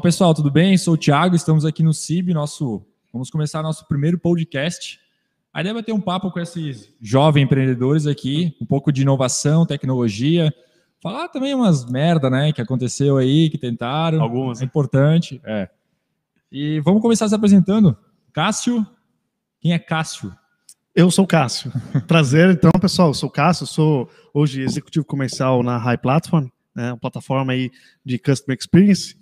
Pessoal, tudo bem? Sou o Thiago, estamos aqui no CIB, nosso. Vamos começar nosso primeiro podcast. A ideia é ter um papo com esses jovens empreendedores aqui, um pouco de inovação, tecnologia, falar também umas merda, né, que aconteceu aí, que tentaram. Algumas. É importante, é. E vamos começar se apresentando. Cássio, quem é Cássio? Eu sou o Cássio. Prazer, então, pessoal. Eu sou o Cássio, sou hoje executivo comercial na High Platform, né, uma plataforma aí de Customer Experience.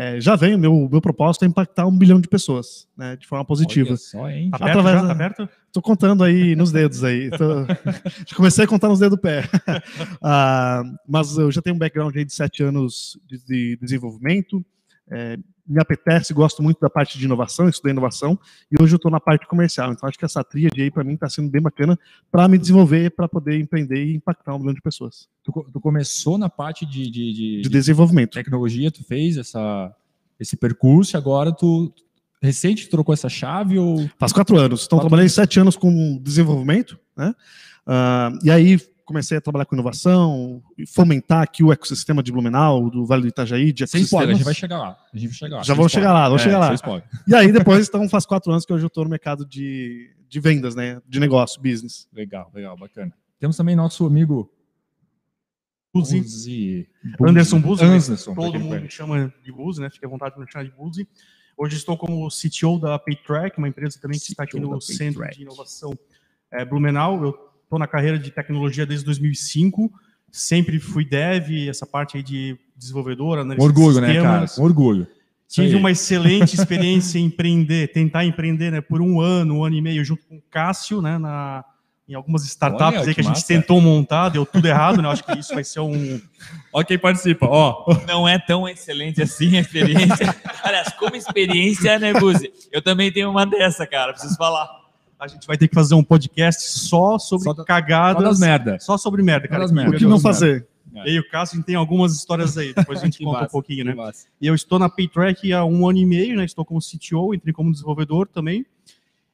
É, já vem, meu, meu propósito é impactar um bilhão de pessoas, né, de forma positiva. Olha só, hein? Tá aberto, Através, já, tá aberto? Tô contando aí nos dedos aí. Tô, comecei a contar nos dedos do pé. ah, mas eu já tenho um background aí de sete anos de, de desenvolvimento. É, me apetece, gosto muito da parte de inovação, estudei inovação, e hoje eu estou na parte comercial. Então, acho que essa tríade aí, para mim, está sendo bem bacana para me desenvolver, para poder empreender e impactar um milhão de pessoas. Tu, tu começou na parte de, de, de, de desenvolvimento. Tecnologia, tu fez essa, esse percurso, e agora tu recente trocou essa chave ou faz quatro anos então quatro trabalhei anos. sete anos com desenvolvimento né uh, e aí comecei a trabalhar com inovação, fomentar aqui o ecossistema de Blumenau, do Vale do Itajaí, de Sem spoiler, a gente vai chegar lá. A gente vai chegar lá. Já vamos chegar lá, vamos é, chegar lá. E aí depois, então, faz quatro anos que hoje eu estou no mercado de, de vendas, né? De negócio, business. Legal, legal, bacana. Temos também nosso amigo Buzi. Buzi. Anderson Buzi. Anderson, todo mundo me chama de Buzi, né? Fique à vontade de me chamar de Buzi. Hoje estou como CTO da PayTrack, uma empresa também que CTO está aqui no Centro de Inovação é, Blumenau. Eu estou na carreira de tecnologia desde 2005, sempre fui dev, essa parte aí de desenvolvedor, analista orgulho, de sistemas. né, cara? Um orgulho. Tive uma excelente experiência em empreender, tentar empreender, né, por um ano, um ano e meio, junto com o Cássio, né, na, em algumas startups Olha, aí que, que a gente tentou montar, deu tudo errado, né? Acho que isso vai ser um. Ó, quem participa, ó. Não é tão excelente assim a experiência. Aliás, como experiência, né, Guzi? Eu também tenho uma dessa, cara, preciso falar a gente vai ter que fazer um podcast só sobre só cagadas. Só das merda. Só sobre merda, cara. merda. O que não fazer? É. E o Cássio, tem algumas histórias aí, depois a gente conta massa, um pouquinho, né? E eu estou na Paytrack há um ano e meio, né? Estou como CTO, entrei como desenvolvedor também.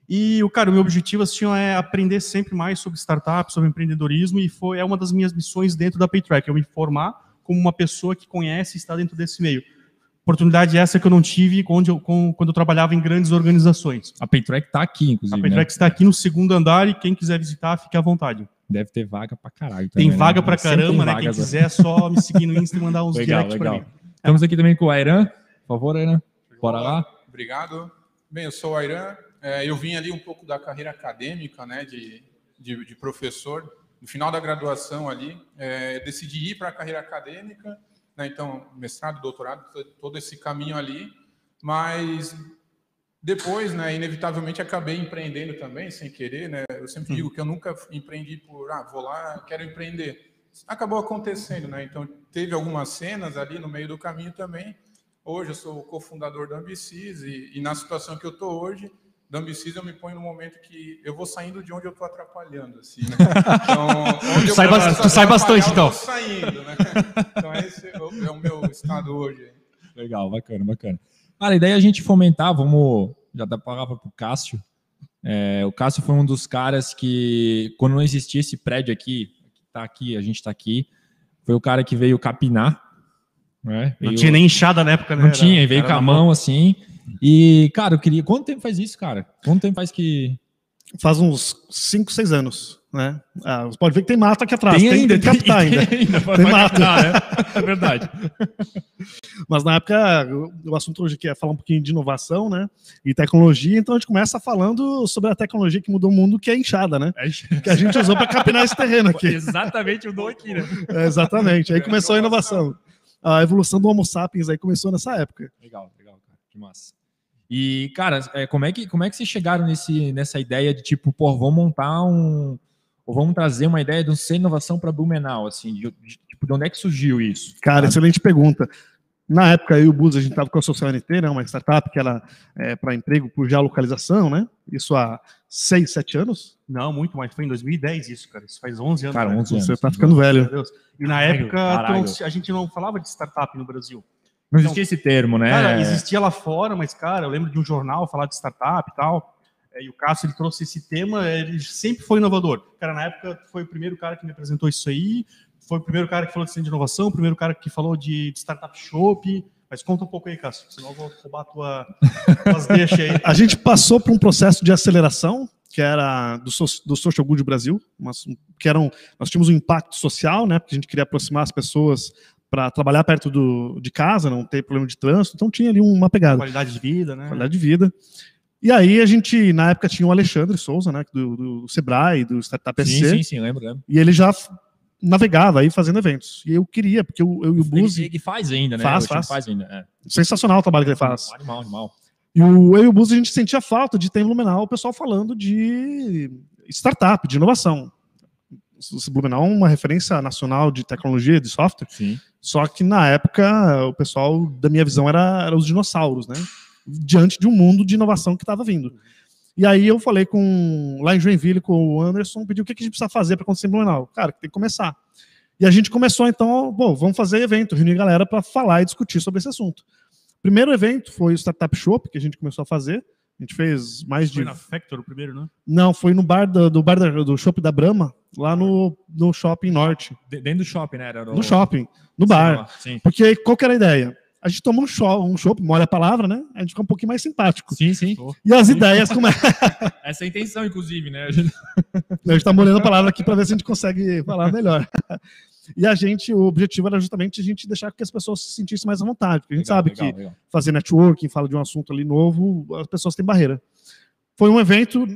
E, o cara, o meu objetivo assim, é aprender sempre mais sobre startup, sobre empreendedorismo, e foi é uma das minhas missões dentro da Paytrack, eu me formar como uma pessoa que conhece e está dentro desse meio. Oportunidade essa que eu não tive quando eu, quando eu trabalhava em grandes organizações. A Paytrack está aqui, inclusive. A Paytrack né? está aqui no segundo andar e quem quiser visitar, fique à vontade. Deve ter vaga pra caralho. Também, tem né? vaga né? pra caramba, né? Quem quiser, só me seguir no Insta e mandar uns legal, directs legal. pra mim. Estamos aqui também com o Airan. Por favor, Airan. Bora lá. Obrigado. Bem, eu sou o Airan. É, eu vim ali um pouco da carreira acadêmica, né? De, de, de professor. No final da graduação ali, é, decidi ir para a carreira acadêmica né? então mestrado, doutorado, todo esse caminho ali, mas depois, né, inevitavelmente acabei empreendendo também, sem querer, né? Eu sempre hum. digo que eu nunca empreendi por, ah, vou lá, quero empreender. Acabou acontecendo, né? Então teve algumas cenas ali no meio do caminho também. Hoje eu sou cofundador da Ambicis e, e na situação que eu estou hoje, da Ambicis eu me ponho no momento que eu vou saindo de onde eu estou atrapalhando, assim, né? Então, tu sai, ba tu sai bastante, então. saindo, né? Então esse é o, é o meu estado hoje. Legal, bacana, bacana. Cara, e daí a gente fomentar, vamos já dar a palavra para o Cássio. É, o Cássio foi um dos caras que, quando não existia esse prédio aqui, tá aqui, a gente está aqui, foi o cara que veio capinar. Né? Veio, não tinha nem enxada na época, né? Não tinha, veio com a mão assim. E, cara, eu queria. Quanto tempo faz isso, cara? Quanto tempo faz que. Faz uns 5, 6 anos, né? Ah, você pode ver que tem mato aqui atrás. Tem, tem ainda, tem, tem captar ainda. Tem, ainda tem mato. é. é verdade. Mas na época, o assunto hoje aqui é falar um pouquinho de inovação, né? E tecnologia, então a gente começa falando sobre a tecnologia que mudou o mundo, que é a enxada, né? É que a gente usou para capinar esse terreno aqui. Exatamente, mudou aqui, né? É, exatamente. Aí começou a inovação. A evolução do Homo sapiens aí começou nessa época. Legal, legal. Que massa. E, cara, é, como, é que, como é que vocês chegaram nesse, nessa ideia de tipo, pô, vamos montar um. Ou vamos trazer uma ideia de um ser inovação para Blumenau, assim, de, de, tipo, de onde é que surgiu isso? Cara, excelente pergunta. Na época, eu e o Bus, a gente estava com a Social NT, né, uma startup que era é, para emprego por geolocalização, né? Isso há seis, sete anos? Não, muito mais. Foi em 2010 isso, cara. Isso faz 11 anos. Cara, 11 anos. Você está ficando velho. E na época, a gente não falava de startup no Brasil. Não existia esse termo, né? Cara, existia lá fora, mas, cara, eu lembro de um jornal falar de startup e tal. É, e o Cássio ele trouxe esse tema, ele sempre foi inovador. Cara, na época foi o primeiro cara que me apresentou isso aí, foi o primeiro cara que falou de inovação, o primeiro cara que falou de, de startup shop. Mas conta um pouco aí, Cássio, senão eu vou roubar tua, tuas deixas aí. A gente passou por um processo de aceleração, que era do, do Social Good Brasil, mas, que eram, nós tínhamos um impacto social, né, porque a gente queria aproximar as pessoas para trabalhar perto do, de casa, não ter problema de trânsito, então tinha ali uma pegada. Qualidade de vida, né? Qualidade de vida. E aí a gente, na época, tinha o Alexandre Souza, né, do, do Sebrae, do Startup SC. Sim, sim, sim, lembro, lembro. E ele já navegava aí fazendo eventos. E eu queria, porque eu, eu e o Buzi... Ele, faz ainda, né? Faz, faz. faz ainda, é. Sensacional o trabalho que ele faz. Animal, animal. E o, eu e o Buzi, a gente sentia falta de ter em Blumenau o pessoal falando de startup, de inovação. Blumenau é uma referência nacional de tecnologia, de software. Sim. Só que na época, o pessoal, da minha visão, era, era os dinossauros, né? Diante de um mundo de inovação que estava vindo. E aí eu falei com lá em Joinville com o Anderson, pediu o que a gente precisa fazer para acontecer em Blumenau. Cara, tem que começar. E a gente começou então, bom, vamos fazer evento, reunir galera para falar e discutir sobre esse assunto. Primeiro evento foi o Startup Shop que a gente começou a fazer. A gente fez mais foi de. Foi na Factor o primeiro, né? Não, foi no bar do, do bar da, do Shop da Brahma, lá no, no Shopping Norte. Dentro do shopping, né? Era no... no shopping, no bar. Sim. Porque qual que era a ideia? a gente toma um show, um show, molha a palavra, né? A gente fica um pouquinho mais simpático. Sim, sim. E as ideias como é. Essa é a intenção, inclusive, né? A gente, a gente tá molhando a palavra aqui para ver se a gente consegue falar melhor. E a gente, o objetivo era justamente a gente deixar que as pessoas se sentissem mais à vontade. Porque a gente legal, sabe legal, que legal. fazer networking, fala de um assunto ali novo, as pessoas têm barreira. Foi um evento,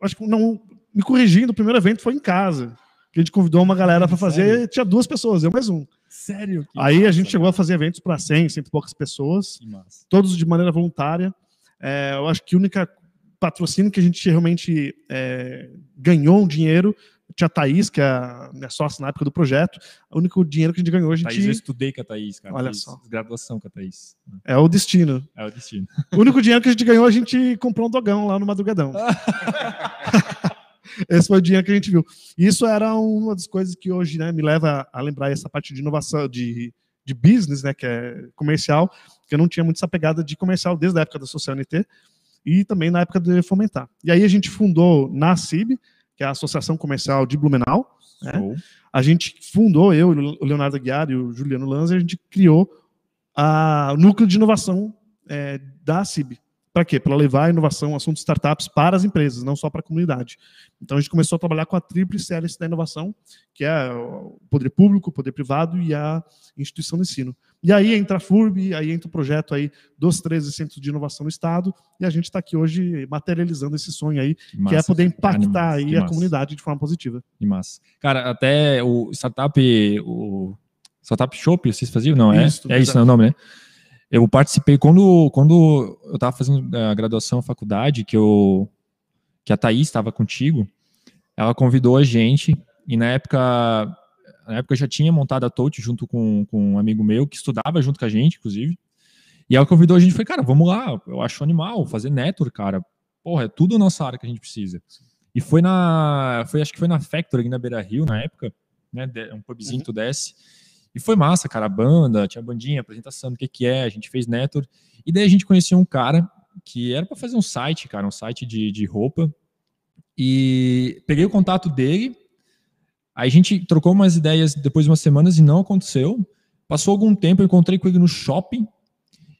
acho que não me corrigindo, o primeiro evento foi em casa. Que a gente convidou uma galera para fazer, tinha duas pessoas, eu mais um. Sério? Que Aí massa, a gente chegou a fazer eventos para 100, cento e poucas pessoas, todos de maneira voluntária. É, eu acho que o único patrocínio que a gente realmente é, ganhou um dinheiro tinha a Thaís, que é a minha sócia na época do projeto. O único dinheiro que a gente ganhou, a gente. Thaís, eu estudei com a Thaís, cara. Olha só. Graduação com a Thaís. É o destino. É o destino. O único dinheiro que a gente ganhou, a gente comprou um dogão lá no Madrugadão. Esse foi o dinheiro que a gente viu. Isso era uma das coisas que hoje né, me leva a lembrar essa parte de inovação, de, de business, né, que é comercial, que eu não tinha muito essa pegada de comercial desde a época da Social NT e também na época de Fomentar. E aí a gente fundou na CIB, que é a Associação Comercial de Blumenau. Né? A gente fundou, eu, o Leonardo Aguiar e o Juliano Lanza, a gente criou a, o núcleo de inovação é, da CIB. Para quê? Para levar a inovação, assuntos startups para as empresas, não só para a comunidade. Então a gente começou a trabalhar com a tríplice hélice da inovação, que é o poder público, o poder privado e a instituição de ensino. E aí entra a FURB, aí entra o projeto aí dos 13 centros de inovação no estado, e a gente está aqui hoje materializando esse sonho aí, que, massa, que é poder impactar aí a massa. comunidade de forma positiva. Que massa. Cara, até o startup, o Startup Shop, vocês faziam? Não, é? Isso, é isso, é o nome, né? Eu participei quando, quando eu estava fazendo a graduação, a faculdade, que, eu, que a Thaís estava contigo, ela convidou a gente, e na época, na época eu já tinha montado a Touch junto com, com um amigo meu, que estudava junto com a gente, inclusive, e ela convidou a gente, foi, cara, vamos lá, eu acho animal, fazer network, cara, porra, é tudo a nossa área que a gente precisa. E foi na, foi, acho que foi na Factory, aqui na Beira Rio, na época, né, um pubzinho uhum. tu desce, e foi massa, cara, a banda, tinha bandinha, apresentação do que que é, a gente fez network. E daí a gente conheceu um cara que era para fazer um site, cara, um site de, de roupa. E peguei o contato dele, aí a gente trocou umas ideias depois de umas semanas e não aconteceu. Passou algum tempo, eu encontrei com ele no shopping,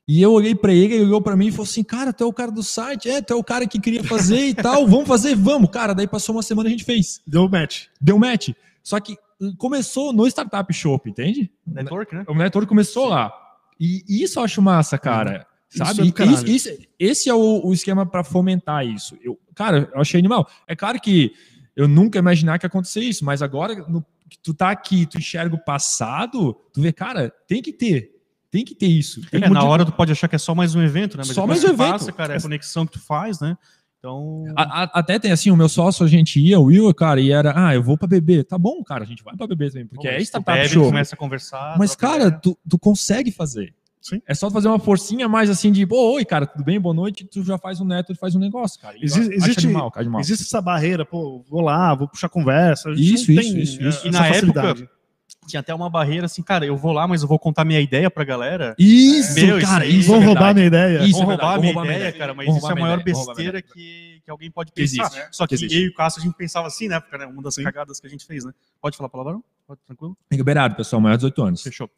e eu olhei para ele, ele olhou para mim e falou assim: Cara, tu é o cara do site, é, tu é o cara que queria fazer e tal, vamos fazer, vamos. Cara, daí passou uma semana e a gente fez. Deu match. Deu match. Só que começou no Startup Shop, entende? Network, né? O network começou Sim. lá. E isso eu acho massa, cara. Uhum. Sabe? Isso é isso, isso, esse é o, o esquema para fomentar isso. Eu, cara, eu achei animal. É claro que eu nunca imaginar que ia acontecer isso, mas agora no, que tu tá aqui, tu enxerga o passado, tu vê, cara, tem que ter. Tem que ter isso. É, na hora tu pode achar que é só mais um evento, né? Mas só mais um evento. Passa, cara, é a conexão que tu faz, né? Então. A, a, até tem assim, o meu sócio, a gente ia, o Will, cara, e era, ah, eu vou pra beber. Tá bom, cara, a gente vai pra beber também, porque Bom, é startup bebe, show. começa a conversar. Mas, cara, tu, tu consegue fazer. Sim. É só fazer uma forcinha mais assim de, pô, oi, cara, tudo bem? Boa noite. Tu já faz um neto, faz um negócio, cara. Existe, existe, animal, cara, animal. existe essa barreira, pô, vou lá, vou puxar conversa. Isso, isso, isso, isso, E na época, tinha até uma barreira assim, cara, eu vou lá, mas eu vou contar minha ideia pra galera. Isso, Meu, cara, isso, vão é roubar minha ideia. Isso, vão roubar, minha, roubar ideia, minha ideia, cara, mas isso é a maior besteira que, que alguém pode pensar. Existe, Só que, que eu e o Cássio a gente pensava assim, né? Porque né, uma das Sim. cagadas que a gente fez, né? Pode falar palavrão? Pode, tranquilo? Liberado, pessoal, maior de 18 anos. Fechou.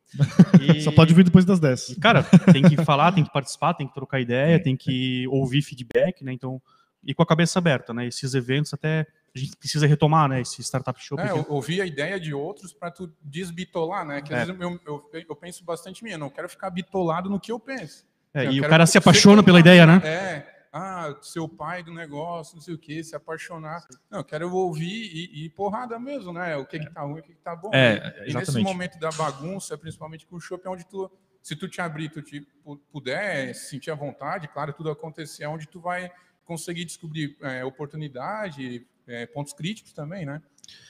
E... Só pode vir depois das 10. Cara, tem que falar, tem que participar, tem que trocar ideia, tem que ouvir feedback, né? Então, e com a cabeça aberta, né? Esses eventos até a gente precisa retomar, né? Esse startup show. É, ouvir a ideia de outros para tu desbitolar, né? Que às é. vezes eu, eu, eu, penso bastante minha, não quero ficar bitolado no que eu penso. É, e o cara se apaixona pela ideia, né? É, ah, seu pai do negócio, não sei o que, se apaixonar. Não, eu quero ouvir e, e, porrada mesmo, né? O que que tá ruim, o que que tá bom. É, né? E nesse momento da bagunça, principalmente com o show, é onde tu, se tu te abrir, tu te puder sentir à vontade, claro, tudo acontecer, é onde tu vai conseguir descobrir é, oportunidade, é, pontos críticos também, né?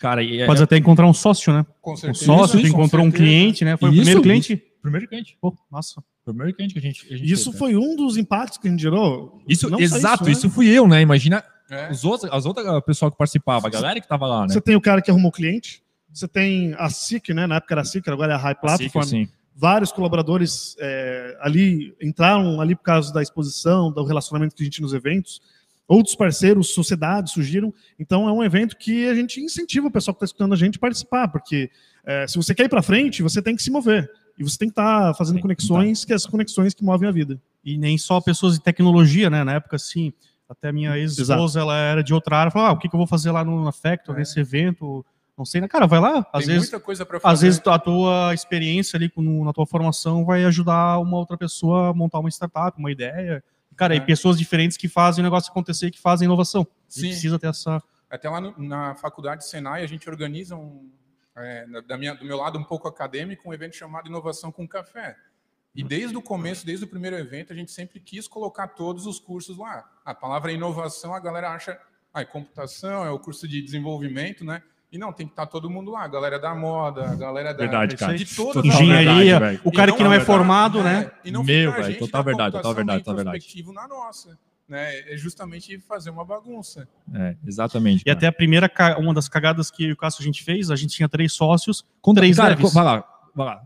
Cara, e é... Pode até encontrar um sócio, né? Com certeza. Um sócio, isso, encontrou um cliente, né? Foi isso, o primeiro cliente? Primeiro cliente. Pô, massa. Primeiro cliente que a gente. A gente isso fez, foi né? um dos impactos que a gente gerou. Isso, Não exato, isso, né? isso fui eu, né? Imagina é. os outros, as outras pessoas que participavam, a galera que tava lá, né? Você tem o cara que arrumou cliente, você tem a SIC, né? Na época era a SIC, agora é a High Platform. A SIC, Vários colaboradores é, ali entraram ali por causa da exposição, do relacionamento que a gente nos eventos. Outros parceiros, sociedades surgiram. Então é um evento que a gente incentiva o pessoal que está escutando a gente a participar, porque é, se você quer ir para frente, você tem que se mover. E você tem que estar tá fazendo conexões, que é as conexões que movem a vida. E nem só pessoas de tecnologia, né? Na época, assim, até minha ex-esposa, ela era de outra área, falou, ah, o que, que eu vou fazer lá no Factor, é. nesse evento? Não sei, né? Cara, vai lá. Às Tem vezes, muita coisa para fazer. Às vezes a tua experiência ali no, na tua formação vai ajudar uma outra pessoa a montar uma startup, uma ideia. Cara, é. e pessoas diferentes que fazem o negócio acontecer, que fazem inovação. Sim. precisa ter essa... Até lá no, na faculdade Senai, a gente organiza um, é, da minha, do meu lado um pouco acadêmico, um evento chamado Inovação com Café. E desde o começo, desde o primeiro evento, a gente sempre quis colocar todos os cursos lá. A palavra inovação, a galera acha, ah, é computação, é o curso de desenvolvimento, né? E não, tem que estar todo mundo lá, a galera da moda, a galera da verdade, cara. de toda engenharia, verdade, o cara que não é formado, né? E não Meu, velho, total verdade, total verdade, total verdade. na nossa né, é justamente fazer uma bagunça. É, exatamente. E até a primeira, uma das cagadas que o Cássio a gente fez, a gente tinha três sócios, com três cara, devs. Vai lá, vai lá.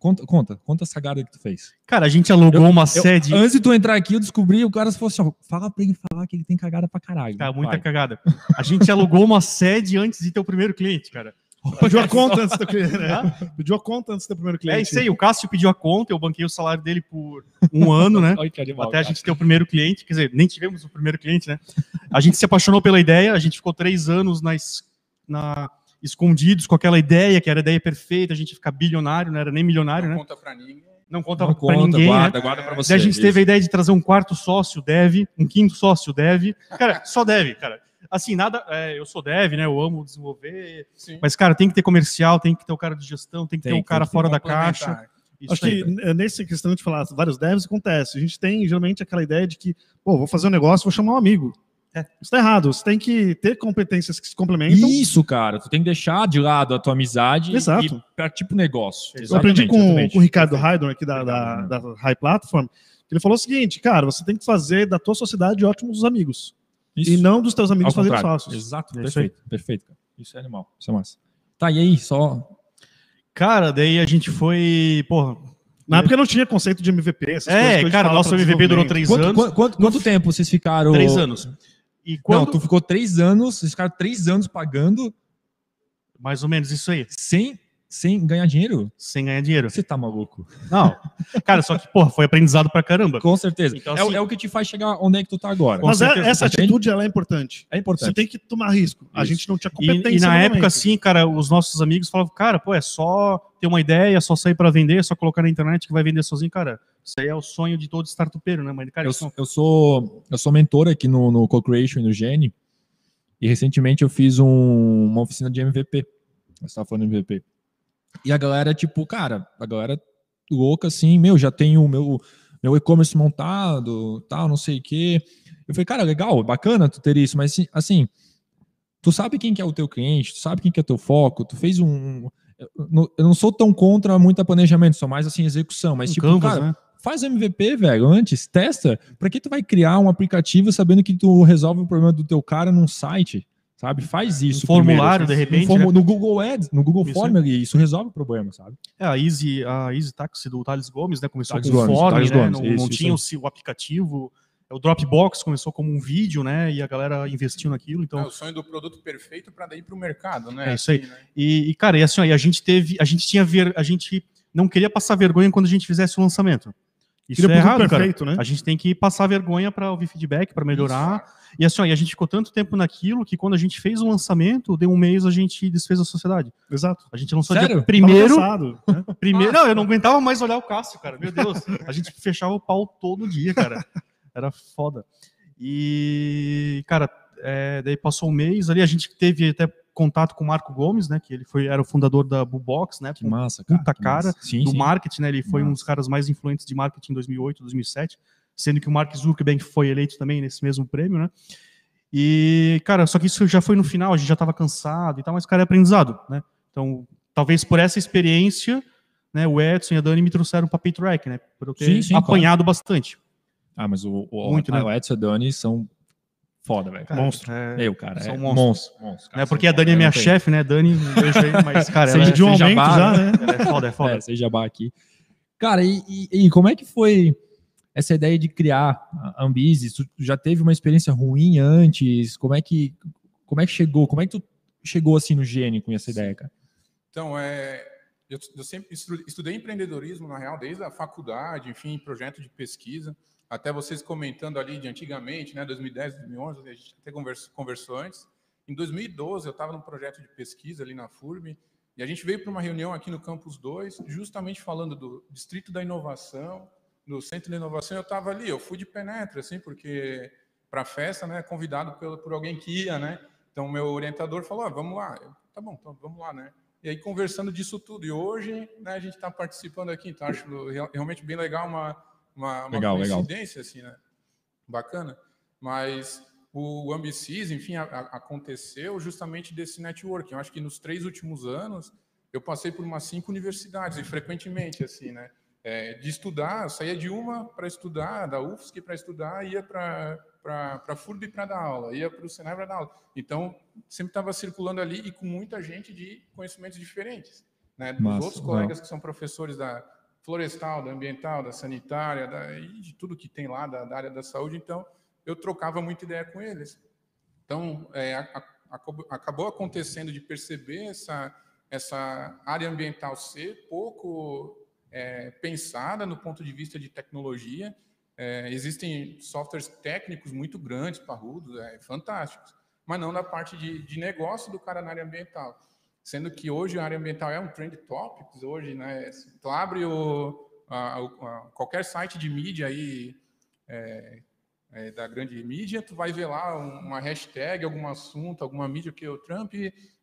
Conta, conta, conta essa cagada que tu fez. Cara, a gente alugou eu, uma eu, sede. Antes de tu entrar aqui, eu descobri, o cara falou assim: fala pra ele falar que ele tem cagada pra caralho. Cara, muita vai. cagada. A gente alugou uma sede antes de ter o primeiro cliente, cara. Pediu a conta antes do cliente, né? Pediu a conta antes do primeiro cliente. É isso aí, o Cássio pediu a conta, eu banquei o salário dele por um ano, né? animal, Até a gente ter o primeiro cliente, quer dizer, nem tivemos o primeiro cliente, né? A gente se apaixonou pela ideia, a gente ficou três anos na, na escondidos com aquela ideia, que era a ideia perfeita, a gente ficar bilionário, não era nem milionário, não né? Conta pra ninguém. Não conta não pra conta, ninguém. Guarda, né? guarda pra você. Daí a gente isso. teve a ideia de trazer um quarto sócio, deve, um quinto sócio, deve. Cara, só deve, cara assim, nada. É, eu sou dev, né? Eu amo desenvolver. Sim. Mas, cara, tem que ter comercial, tem que ter o cara de gestão, tem que tem, ter um cara fora da caixa. Isso Acho aí. que nessa questão de falar vários devs acontece. A gente tem geralmente aquela ideia de que, pô, vou fazer um negócio, vou chamar um amigo. É. Isso tá errado. Você tem que ter competências que se complementam. Isso, cara. Tu tem que deixar de lado a tua amizade Exato. e partir tipo negócio. Eu aprendi com, com o Ricardo Haydon aqui da, da, da High Platform, que ele falou o seguinte, cara, você tem que fazer da tua sociedade ótimos amigos. Isso. E não dos teus amigos fazerem sócios. Exato, é perfeito, perfeito. Cara. Isso é animal, isso é massa. Tá, e aí, só. Cara, daí a gente foi. Porra. Na época não tinha conceito de MVP. é, cara, nosso MVP durou três quanto, anos. Quanto, quanto, quanto, tempo vocês ficaram? Três anos. E quando... Não, tu ficou três anos, vocês ficaram três anos pagando. Mais ou menos isso aí. Sem sem ganhar dinheiro? Sem ganhar dinheiro. Você tá maluco? Não. Cara, só que, porra, foi aprendizado pra caramba. Com certeza. Então, é, assim, é, o que te faz chegar onde é que tu tá agora. Mas é, essa atitude, ela é importante. É importante. Você tem que tomar risco. Isso. A gente não tinha competência. E, e na época, assim, cara, os nossos amigos falavam, cara, pô, é só ter uma ideia, é só sair para vender, é só colocar na internet que vai vender sozinho, cara. Isso aí é o sonho de todo startupeiro, né? Mas, cara, eu, sou, eu sou eu sou mentor aqui no, no Co-Creation e no Gene. E recentemente eu fiz um, uma oficina de MVP. Você estava falando de MVP. E a galera, tipo, cara, a galera louca assim, meu, já tenho o meu, meu e-commerce montado, tal, não sei o quê. Eu falei, cara, legal, bacana tu ter isso, mas assim, tu sabe quem que é o teu cliente, tu sabe quem que é o teu foco, tu fez um. Eu não sou tão contra muito planejamento, sou mais assim, execução, mas um tipo, canvas, cara, né? faz MVP, velho, antes, testa. Pra que tu vai criar um aplicativo sabendo que tu resolve o problema do teu cara num site? Sabe? Faz isso. Um formulário, primeiro, de repente. Um né? No Google Ads, no Google Form, ali, isso resolve o problema, sabe? É, a Easy, a Easy Taxi do Thales Gomes, né? Começou Thales com o Form, né? Gomes, não, isso, não tinha isso. o aplicativo. o Dropbox começou como um vídeo, né? E a galera investiu naquilo. Então, é o sonho do produto perfeito para ir para o mercado, né? É isso aí. Assim, né? E, e, cara, e assim, ó, e a gente teve, a gente tinha ver, a gente não queria passar vergonha quando a gente fizesse o lançamento. Isso é errado, perfeito, cara. né? A gente tem que passar vergonha para ouvir feedback, para melhorar. Isso. E assim, ó, e a gente ficou tanto tempo naquilo que quando a gente fez o lançamento, deu um mês a gente desfez a sociedade. Exato. A gente lançou Sério? dia primeiro. Cansado, né? primeiro, não, eu não aguentava mais olhar o Cássio, cara. Meu Deus. A gente fechava o pau todo dia, cara. Era foda. E, cara, é, daí passou um mês ali, a gente teve até contato com o Marco Gomes, né? Que ele foi, era o fundador da Bubox, né? Que massa, cara. Puta cara sim, do sim. marketing, né? Ele foi massa. um dos caras mais influentes de marketing em 2008, 2007, sendo que o Mark Zuckerberg foi eleito também nesse mesmo prêmio, né? E, cara, só que isso já foi no final, a gente já estava cansado e tal, mas, cara, é aprendizado, né? Então, talvez por essa experiência, né, o Edson e a Dani me trouxeram para PayTrack, né? Por eu ter sim, apanhado claro. bastante. Ah, mas o, o, Muito, né? o Edson e a Dani são foda, velho. Monstro. É, eu, cara. São é monstro. monstro. monstro cara, é porque a Dani é minha chefe, né? Dani, um beijo aí, mas, cara, seja é, de um aumento já, né? É foda, é foda. É, seja jabá aqui. Cara, e, e, e, como é que foi essa ideia de criar a Ambizes? Tu já teve uma experiência ruim antes? Como é que, como é que chegou? Como é que tu chegou assim no gênio com essa ideia, cara? Então, é, eu, eu sempre estudei empreendedorismo, na real, desde a faculdade, enfim, projeto de pesquisa até vocês comentando ali de antigamente, né, 2010, 2011, a gente até conversou, conversou antes. Em 2012, eu estava num projeto de pesquisa ali na FURB, e a gente veio para uma reunião aqui no Campus 2, justamente falando do Distrito da Inovação, do Centro de Inovação, eu estava ali, eu fui de penetra, assim, porque para a festa, né, convidado por, por alguém que ia, né, então meu orientador falou, ah, vamos lá, eu, tá bom, então vamos lá, né, e aí conversando disso tudo, e hoje, né, a gente está participando aqui, então acho realmente bem legal uma uma, uma legal, coincidência, legal. assim, né? Bacana. Mas o Ambicis, enfim, a, a, aconteceu justamente desse networking. Eu acho que nos três últimos anos eu passei por umas cinco universidades, e frequentemente, assim, né? É, de estudar, saía de uma para estudar, da UFSC para estudar, ia para a FURB para dar aula, ia para o Senai para dar aula. Então, sempre estava circulando ali e com muita gente de conhecimentos diferentes. Né? Dos Massa, outros colegas não. que são professores da, florestal, da ambiental, da sanitária, da, e de tudo que tem lá da, da, área da saúde. Então, eu trocava muita ideia com eles. Então, é, a, a, acabou acontecendo de perceber essa, essa área ambiental ser pouco é, pensada no ponto de vista de tecnologia. É, existem softwares técnicos muito grandes, parrudos, é, fantásticos, mas não da parte de, de negócio do cara na área ambiental sendo que hoje a área ambiental é um trend topics hoje, né? Tu abre o, a, a, qualquer site de mídia aí é, é, da grande mídia, tu vai ver lá uma hashtag, algum assunto, alguma mídia que o Trump,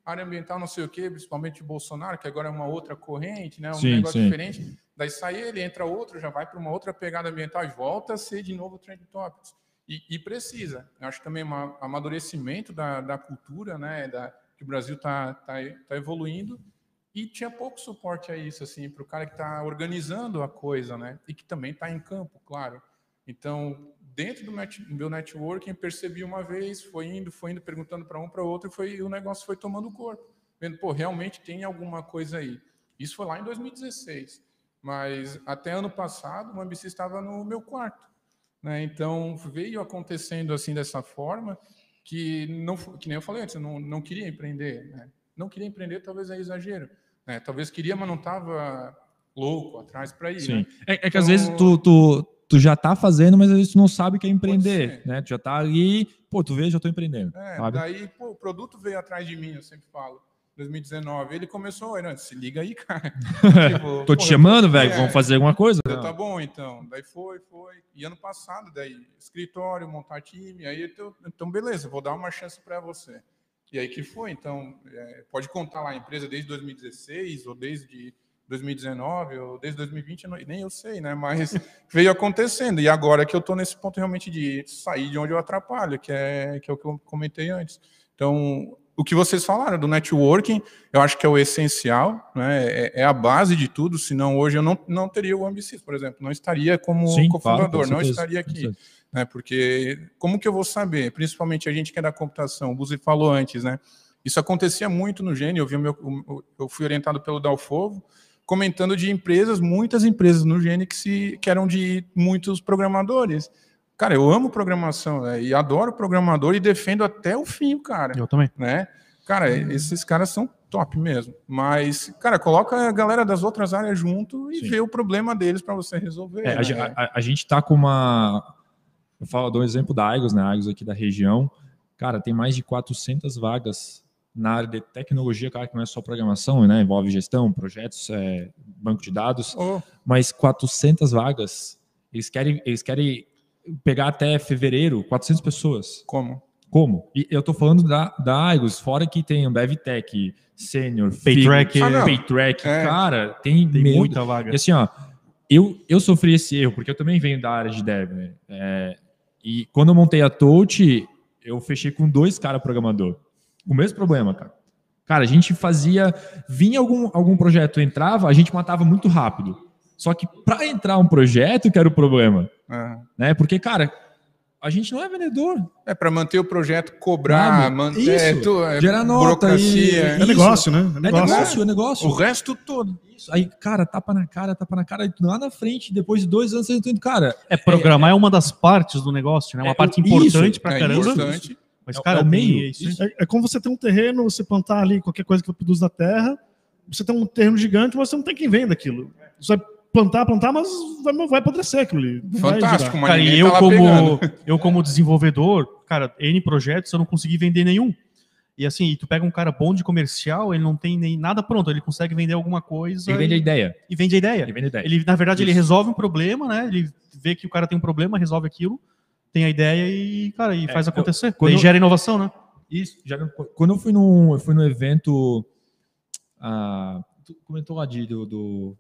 área ambiental não sei o quê, principalmente o Bolsonaro, que agora é uma outra corrente, né? Um sim, negócio sim. diferente. Daí sai ele, entra outro, já vai para uma outra pegada ambiental e volta a ser de novo trend topics. E, e precisa. Eu acho também um amadurecimento da, da cultura, né? Da, que o Brasil está tá, tá evoluindo e tinha pouco suporte a isso, assim, para o cara que está organizando a coisa, né? E que também está em campo, claro. Então, dentro do meu networking, percebi uma vez, foi indo, foi indo, perguntando para um, para outro, e foi, o negócio foi tomando corpo. Vendo, pô, realmente tem alguma coisa aí. Isso foi lá em 2016. Mas até ano passado, o Ambici estava no meu quarto. Né? Então, veio acontecendo assim dessa forma que não que nem eu falei antes, não, não queria empreender, né? não queria empreender, talvez é exagero, né? Talvez queria, mas não estava louco atrás para ir. Né? É, é, que então, às vezes tu, tu, tu já está fazendo, mas às vezes tu não sabe que é empreender, né? Tu já está ali, pô, tu vê, já estou empreendendo. É, sabe? daí, pô, o produto veio atrás de mim, eu sempre falo. 2019, ele começou, olha, se liga aí, cara. tipo, Tô te chamando, velho, é, vamos fazer alguma coisa? Eu, tá bom, então. Daí foi, foi. E ano passado, daí, escritório, montar time, aí, eu, então, beleza, vou dar uma chance para você. E aí que foi, então, é, pode contar lá a empresa desde 2016, ou desde 2019, ou desde 2020, nem eu sei, né? Mas veio acontecendo. E agora que eu tô nesse ponto realmente de sair de onde eu atrapalho, que é, que é o que eu comentei antes. Então, o que vocês falaram do networking, eu acho que é o essencial, né? é, é a base de tudo, senão hoje eu não, não teria o Ambicis, por exemplo, não estaria como cofundador, claro, não estaria aqui. Né? Porque como que eu vou saber, principalmente a gente que é da computação, o Buzi falou antes, né? isso acontecia muito no Gênio, eu, vi meu, eu fui orientado pelo Dalfovo, comentando de empresas, muitas empresas no Gênio que, se, que eram de muitos programadores, Cara, eu amo programação né? e adoro programador e defendo até o fim, cara. Eu também. Né? Cara, esses caras são top mesmo. Mas, cara, coloca a galera das outras áreas junto e Sim. vê o problema deles para você resolver. É, né? a, a, a, gente tá com uma. Eu falo, dou um exemplo da Aigos, né? A Aigos aqui da região. Cara, tem mais de 400 vagas na área de tecnologia, claro que não é só programação, né? Envolve gestão, projetos, é, banco de dados, oh. mas 400 vagas. Eles querem, eles querem pegar até fevereiro 400 pessoas. Como? Como? E eu tô falando da, da Aigos, fora que tem o DevTech, Senior, Paytrack, ah, Paytrack, é. cara, tem, tem muita vaga. E assim, ó, eu, eu sofri esse erro, porque eu também venho da área de Dev, né? É, e quando eu montei a Touch, eu fechei com dois caras programador. O mesmo problema, cara. Cara, a gente fazia. Vinha algum, algum projeto, entrava, a gente matava muito rápido. Só que para entrar um projeto que era o problema. Uhum. Né? Porque, cara, a gente não é vendedor. É para manter o projeto, cobrar, manter. Isso, é, tu, é, gerar nota. E, é negócio, né? É negócio. É negócio, é negócio. O resto todo. Isso. Aí, cara, tapa na cara, tapa na cara. Lá na frente, depois de dois anos, você entende, cara. É, programar é, é, uma das partes do negócio, né? Uma parte importante para caramba. Importante. Mas, cara, é, o meio. É, é, como você tem um terreno, você plantar ali qualquer coisa que produz na terra. Você tem um terreno gigante, mas você não tem quem venda aquilo. Você vai plantar, plantar, mas vai, vai apodrecer aquilo ali. Fantástico, mas cara, e eu, tá como, eu, como desenvolvedor, cara, N projetos, eu não consegui vender nenhum. E assim, tu pega um cara bom de comercial, ele não tem nem nada pronto, ele consegue vender alguma coisa. Ele vende a ideia. E vende a ideia. Ele, vende a ideia. ele na verdade, Isso. ele resolve um problema, né? Ele vê que o cara tem um problema, resolve aquilo, tem a ideia e, cara, e é, faz acontecer. Eu, quando eu, gera inovação, né? Isso. Já, quando eu fui num, eu fui no evento. Ah, tu comentou lá de, do, do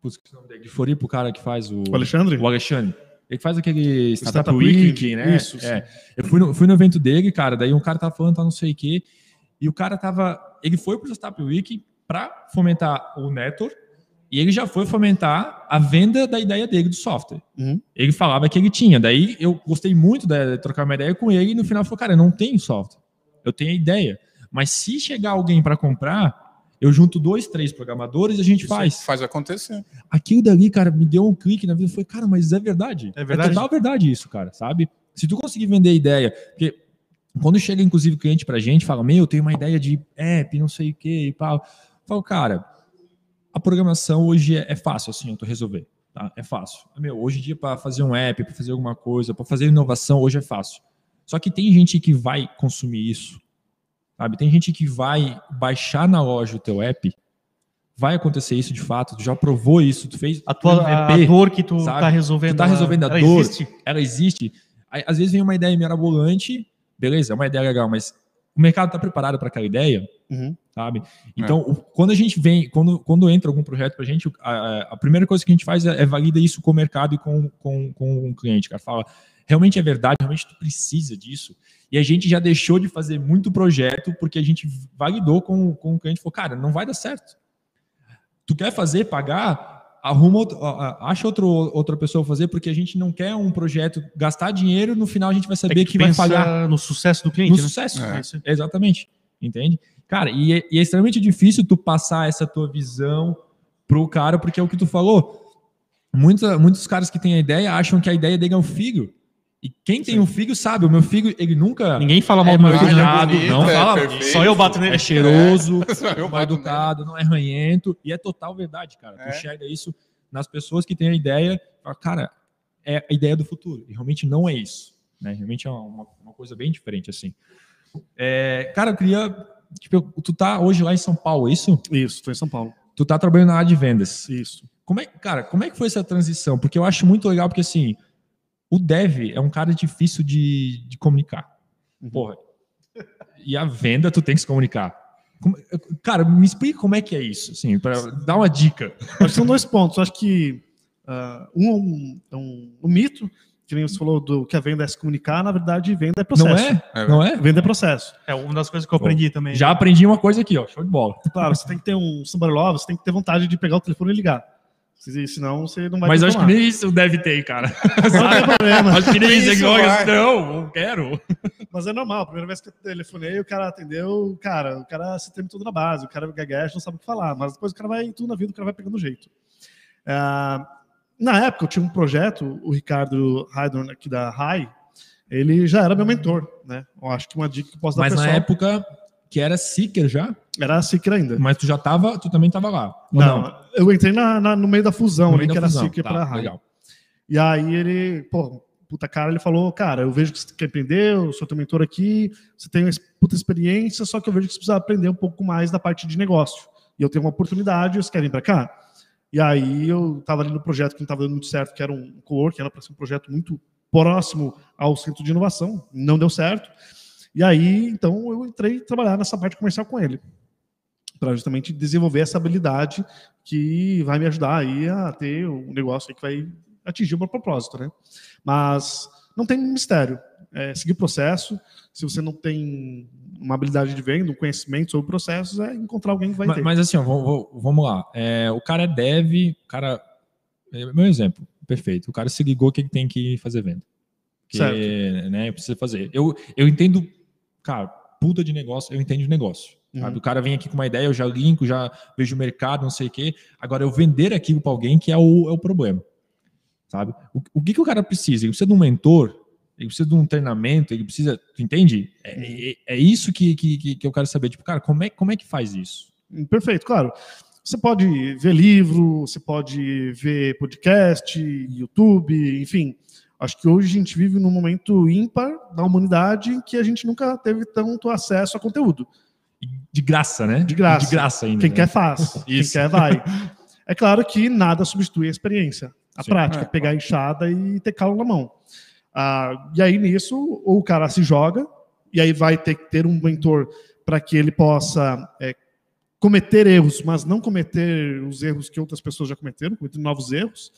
Putz, que nome dele? De Floripa, o cara que faz o. O Alexandre? O Alexandre. Ele faz aquele Startup, Startup Week, Week, né? Isso. É. Eu fui no, fui no evento dele, cara, daí um cara tava falando, tá não sei o quê, e o cara tava. Ele foi pro Startup Week para fomentar o Netor, e ele já foi fomentar a venda da ideia dele do software. Uhum. Ele falava que ele tinha. Daí eu gostei muito de trocar uma ideia com ele e no final falou: Cara, eu não tenho software. Eu tenho a ideia. Mas se chegar alguém para comprar, eu junto dois, três programadores e a gente Isso faz. Faz acontecer. Aquilo dali, cara, me deu um clique na vida. Foi, cara, mas é verdade. É verdade. É total verdade isso, cara, sabe? Se tu conseguir vender ideia, porque quando chega, inclusive, cliente pra gente, fala, meu, eu tenho uma ideia de app, não sei o quê, e pau. Eu falo, cara, a programação hoje é, é fácil, assim, eu tô resolver. Tá? É fácil. Meu, hoje em dia, para fazer um app, para fazer alguma coisa, para fazer inovação, hoje é fácil. Só que tem gente que vai consumir isso Sabe? Tem gente que vai baixar na loja o teu app, vai acontecer isso de fato, tu já provou isso, tu fez a tua MVP, a dor que tu sabe? tá resolvendo. Tu tá resolvendo a ela dor, existe. ela existe. Às vezes vem uma ideia mirabolante, beleza, é uma ideia legal, mas o mercado está preparado para aquela ideia, uhum. sabe? Então, é. o, quando a gente vem, quando, quando entra algum projeto para a gente, a, primeira coisa que a gente faz é, é valida isso com o mercado e com, com, com o cliente, cara. Fala, realmente é verdade, realmente tu precisa disso. E a gente já deixou de fazer muito projeto porque a gente validou com, com o cliente, falou, cara, não vai dar certo. Tu quer fazer, pagar, arruma, acha outro, outra pessoa fazer, porque a gente não quer um projeto gastar dinheiro, no final a gente vai saber que, que vai pagar. No sucesso do cliente. No né? sucesso, é. exatamente. Entende? Cara, e é, e é extremamente difícil tu passar essa tua visão pro cara, porque é o que tu falou. Muita, muitos caras que têm a ideia acham que a ideia dele é o filho. E quem tem Sim. um figo sabe, o meu figo, ele nunca. Ninguém fala mal é do meu filho. Não é fala. Perfeito. Só eu bato nele. É cheiroso, é. é educado, não é ranhento. E é total verdade, cara. É. Tu enxerga isso nas pessoas que têm a ideia. Fala, cara, é a ideia do futuro. E realmente não é isso. Né? Realmente é uma, uma coisa bem diferente, assim. É, cara, eu queria. Tipo, tu tá hoje lá em São Paulo, é isso? Isso, tô em São Paulo. Tu tá trabalhando na área de vendas. Isso. Como é, cara, como é que foi essa transição? Porque eu acho muito legal, porque assim o dev é um cara difícil de, de comunicar. Uhum. Porra. E a venda, tu tem que se comunicar. Cara, me explica como é que é isso, assim, para dar uma dica. Acho são dois pontos. Acho que uh, um é um, um, um, mito, que nem você falou do que a venda é se comunicar, na verdade, venda é processo. Não é? é não é? Venda é processo. É uma das coisas que eu aprendi também. Já aprendi uma coisa aqui, ó, show de bola. Claro, você tem que ter um somebody love, você tem que ter vontade de pegar o telefone e ligar. Senão você não vai Mas acho que nem isso deve ter, cara. Não tem problema. Acho que nem isso. isso é não, não quero. Mas é normal. A primeira vez que eu telefonei, o cara atendeu, cara, o cara se treme tudo na base, o cara gagueja, não sabe o que falar. Mas depois o cara vai, tudo na vida, o cara vai pegando jeito. É, Na época, eu tinha um projeto, o Ricardo Haydorn, aqui da RAI, ele já era meu mentor, né? Eu acho que uma dica que eu posso dar Mas na pessoal, época que era Seeker já, era Seeker ainda. mas tu já tava, tu também tava lá. ou Não, eu entrei na, na- no meio da fusão No ali, meio que da era fusão. Seeker Tá, para legal. E aí ele, pô, puta cara, ele falou, cara, eu vejo que você quer aprender, eu sou teu mentor aqui, você tem uma puta experiência, só que eu vejo que você precisa aprender um pouco mais da parte de negócio. E eu tenho uma oportunidade, vocês querem vir para cá? E aí eu tava ali no projeto que não estava dando muito certo, que era um co que era para ser um projeto muito próximo ao centro de inovação, não deu certo. E aí, então, eu entrei trabalhar nessa parte comercial com ele, para justamente desenvolver essa habilidade que vai me ajudar aí a ter um negócio aí que vai atingir o meu propósito, né? Mas não tem mistério. É seguir o processo. Se você não tem uma habilidade de venda, um conhecimento sobre processos, é encontrar alguém que vai Ma- ter. Mas, assim, ó, vamos, lá. É, o cara é dev, o cara. é, Meu exemplo, perfeito. O cara se ligou que ele tem que fazer venda. Que, Certo. né, precisa fazer. Eu, eu entendo, cara, puta de negócio, eu entendo de negócio. Uhum. O cara vem aqui com uma ideia, eu já linko, já vejo o mercado, não sei o quê. Agora, eu vender aquilo para alguém que é o, é o problema. Sabe? O, o que, que o cara precisa? Ele precisa de um mentor, ele precisa de um treinamento, ele precisa. Tu entende? É, é, é isso que, que, que- que eu quero saber. Tipo, cara, como é, como é que faz isso? Perfeito, claro. Você pode ver livro, você pode ver podcast, YouTube, enfim. Acho que hoje a gente vive num momento ímpar da humanidade em que a gente nunca teve tanto acesso a conteúdo. De graça, né? De graça. De graça ainda. Quem né? quer faz, quem quer vai. É claro que nada substitui a experiência, a Sim. prática, É, pegar a enxada e ter calo na mão. Ah, e aí nisso, ou o cara se joga, e aí vai ter que ter um mentor para que ele possa é, cometer erros, mas não cometer os erros que outras pessoas já cometeram, cometer novos erros.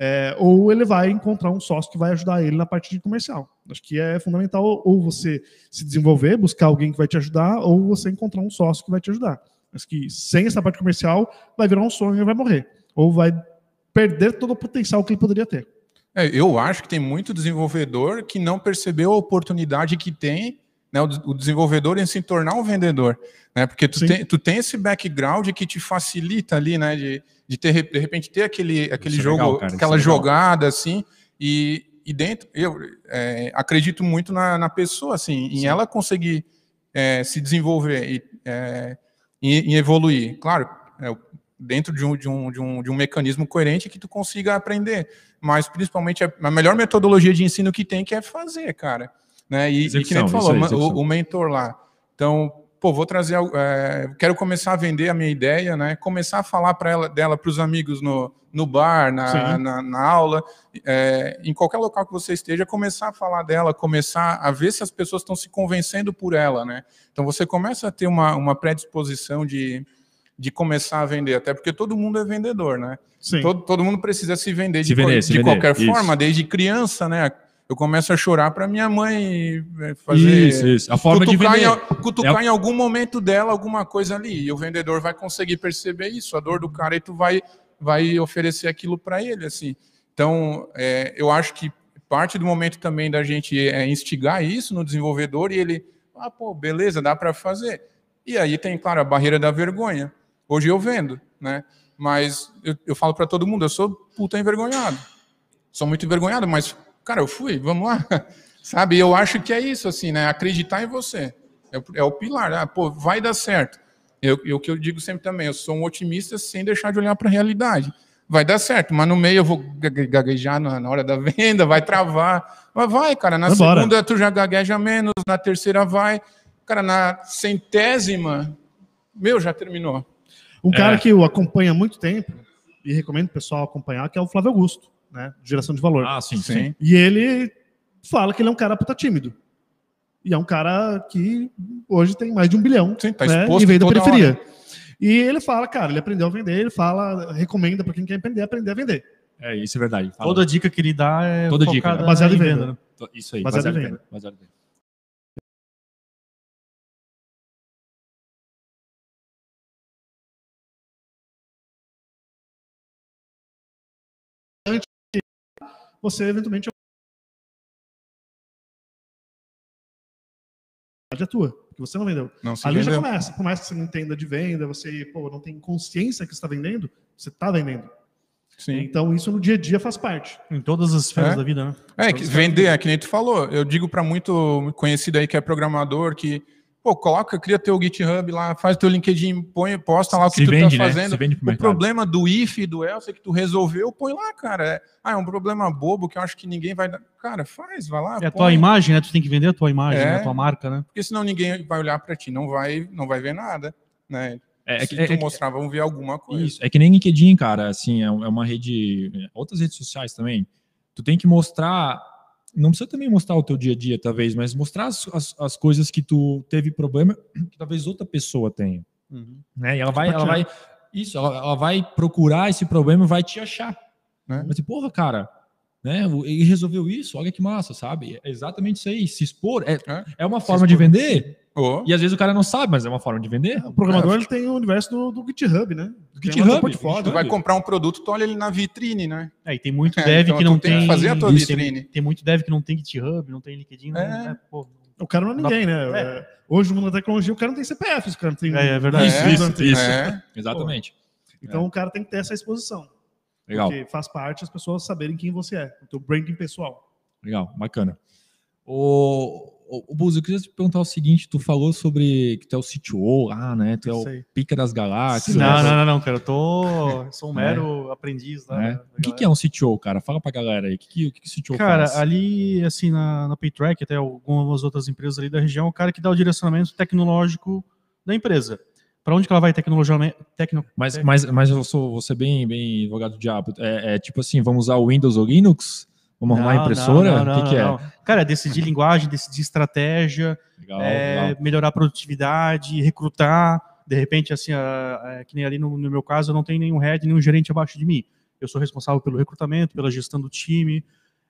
É, ou ele vai encontrar um sócio que vai ajudar ele na parte de comercial. Acho que é fundamental ou você se desenvolver, buscar alguém que vai te ajudar, ou você encontrar um sócio que vai te ajudar. Mas que sem essa parte comercial vai virar um sonho e vai morrer. Ou vai perder todo o potencial que ele poderia ter. É, eu acho que tem muito desenvolvedor que não percebeu a oportunidade que tem né, o, des- o desenvolvedor em se tornar um vendedor. Né, porque tu Sim. tem, tu tem esse background que te facilita ali, né? De, de ter, de repente, ter aquele, aquele Isso é jogo, legal, cara, isso aquela é legal. jogada, assim, e, e dentro, eu é, acredito muito na, na pessoa, assim, em ela conseguir é, se desenvolver e, é, e, e evoluir. Claro, é, dentro de um, de, um, de, um, de um mecanismo coerente que tu consiga aprender. Mas, principalmente, a, a melhor metodologia de ensino que tem que é fazer, cara. Né? E, e que nem Execução, tu falou, aí, execução. o, o mentor lá. Então, pô, vou trazer, é, quero começar a vender a minha ideia, né? Começar a falar para ela, dela para os amigos no, no bar, na, na, na aula, é, em qualquer local que você esteja, começar a falar dela, começar a ver se as pessoas estão se convencendo por ela, né? Então você começa a ter uma, uma predisposição de, de começar a vender, até porque todo mundo é vendedor, né? Sim. Todo, todo mundo precisa se vender Se de, vender, se de vender, qualquer isso. forma, desde criança, né? Eu começo a chorar para minha mãe eh, fazer. Isso, isso. A forma de vender. em, cutucar É em algum momento dela alguma coisa ali. E o vendedor vai conseguir perceber isso, a dor do cara, e tu vai, vai oferecer aquilo para ele, assim. Então, é, eu acho que parte do momento também da gente é instigar isso no desenvolvedor e ele, ah, pô, beleza, dá para fazer. E aí tem, claro, a barreira da vergonha. Hoje eu vendo, né? Mas eu, eu falo para todo mundo, eu sou puta envergonhado. Sou muito envergonhado, mas, cara, eu fui, vamos lá. Sabe? Eu acho que é isso, assim, né? Acreditar em você. É, o- é o pilar. Ah, pô, vai dar certo. Eu, eu, o que eu digo sempre também, eu sou um otimista sem deixar de olhar para a realidade. Vai dar certo, mas no meio eu vou gague- gaguejar na, na hora da venda, vai travar. Mas vai, cara. Na Vambora. segunda tu já gagueja menos, na terceira vai. Cara, na centésima, meu, já terminou. Um cara É. que eu acompanho há muito tempo, e recomendo o pessoal acompanhar, que é o Flávio Augusto, né? Geração de valor. Ah, sim, sim. Sim. E ele fala que ele é um cara puta tímido. E é um cara que hoje tem mais de um bilhão Sim, tá né? e veio da periferia. hora. E ele fala, cara, ele aprendeu a vender, ele fala, recomenda para quem quer aprender, aprender a vender. É, isso é verdade. Fala. Toda dica que ele dá é Toda dica, né? Baseado em em venda. né? Isso aí, Baseado em venda. venda. Baseado em venda. Você eventualmente é tua, porque você não vendeu. Não se Ali já vendeu. começa, por mais que você não entenda de venda, você pô, não tem consciência que você está vendendo, você está vendendo. Sim. Então, isso no dia a dia faz parte. Em todas as esferas é. da vida, né? É, que vender, é que nem tu falou. Eu digo para muito conhecido aí que é programador, que Pô, coloca, cria teu GitHub lá, faz teu LinkedIn, põe, posta lá o que Se tu vende, tá né? fazendo. Se vende o problema do if e do else que tu resolveu, põe lá, cara. É, ah, é um problema bobo que eu acho que ninguém vai dar. Cara, faz, vai lá. É a tua imagem, né? Tu tem que vender a tua imagem, É. né? a tua marca, né? Porque senão ninguém vai olhar para ti, não vai, não vai ver nada, né? É, Se é- tu é- mostrar, vamos ver alguma coisa. Isso, é que nem LinkedIn, cara, assim, é é uma rede, outras redes sociais também, tu tem que mostrar, não precisa também mostrar o teu dia a dia, talvez, mas mostrar as, as, as coisas que tu teve problema, que talvez outra pessoa tenha, né, e ela vai, ela vai, isso, ela, ela vai procurar esse problema e vai te achar, Né? mas, porra, cara, né, ele resolveu isso, olha que massa, sabe, é exatamente isso aí, se expor, é, É. é uma forma de vender, Ô, e às vezes o cara não sabe, mas é uma forma de vender, O programador ele tem o universo do, do GitHub, né? Do GitHub, portfólio. tu vai comprar um produto, tu olha ele na vitrine, né? É, e tem muito É, dev então que não tem que tem. fazer a tua isso, vitrine. Tem, tem muito dev que não tem GitHub, não tem LinkedIn. Não, É. é, pô, O cara não é ninguém, né? É, Hoje, no mundo da tecnologia, o cara não tem CPF, o cara não tem. É, é verdade. Isso, É, isso, não tem- isso. É. exatamente, Então o cara tem que ter essa exposição. legal. Porque faz parte as pessoas saberem quem você é, o teu branding pessoal. Legal, bacana. O, o, Buzo, eu queria te perguntar o seguinte: tu falou sobre que tu é o CTO lá, né? Tu é o pica das galáxias. Não, né? não, não, não, cara. Eu tô. eu sou um mero aprendiz lá. né? da O que, que é um CTO, cara? Fala pra galera aí. O que, que, o que, que o CTO Cara, faz? ali, assim, na, na Paytrack, até algumas outras empresas ali da região, é o cara que dá o direcionamento tecnológico da empresa. Para onde que ela vai tecnologicamente? Tecno... Mas, mas, mas eu sou, vou ser bem, bem advogado do diabo. É, é tipo assim: vamos usar o Windows ou Linux? Vamos arrumar a impressora? não, não, o que, que é? não. Cara, decidir linguagem, decidir estratégia, Legal, é, legal. melhorar a produtividade, recrutar. De repente, assim, a- a- que nem ali no, no meu caso, eu não tenho nenhum head, nenhum gerente abaixo de mim. Eu sou responsável pelo recrutamento, pela gestão do time,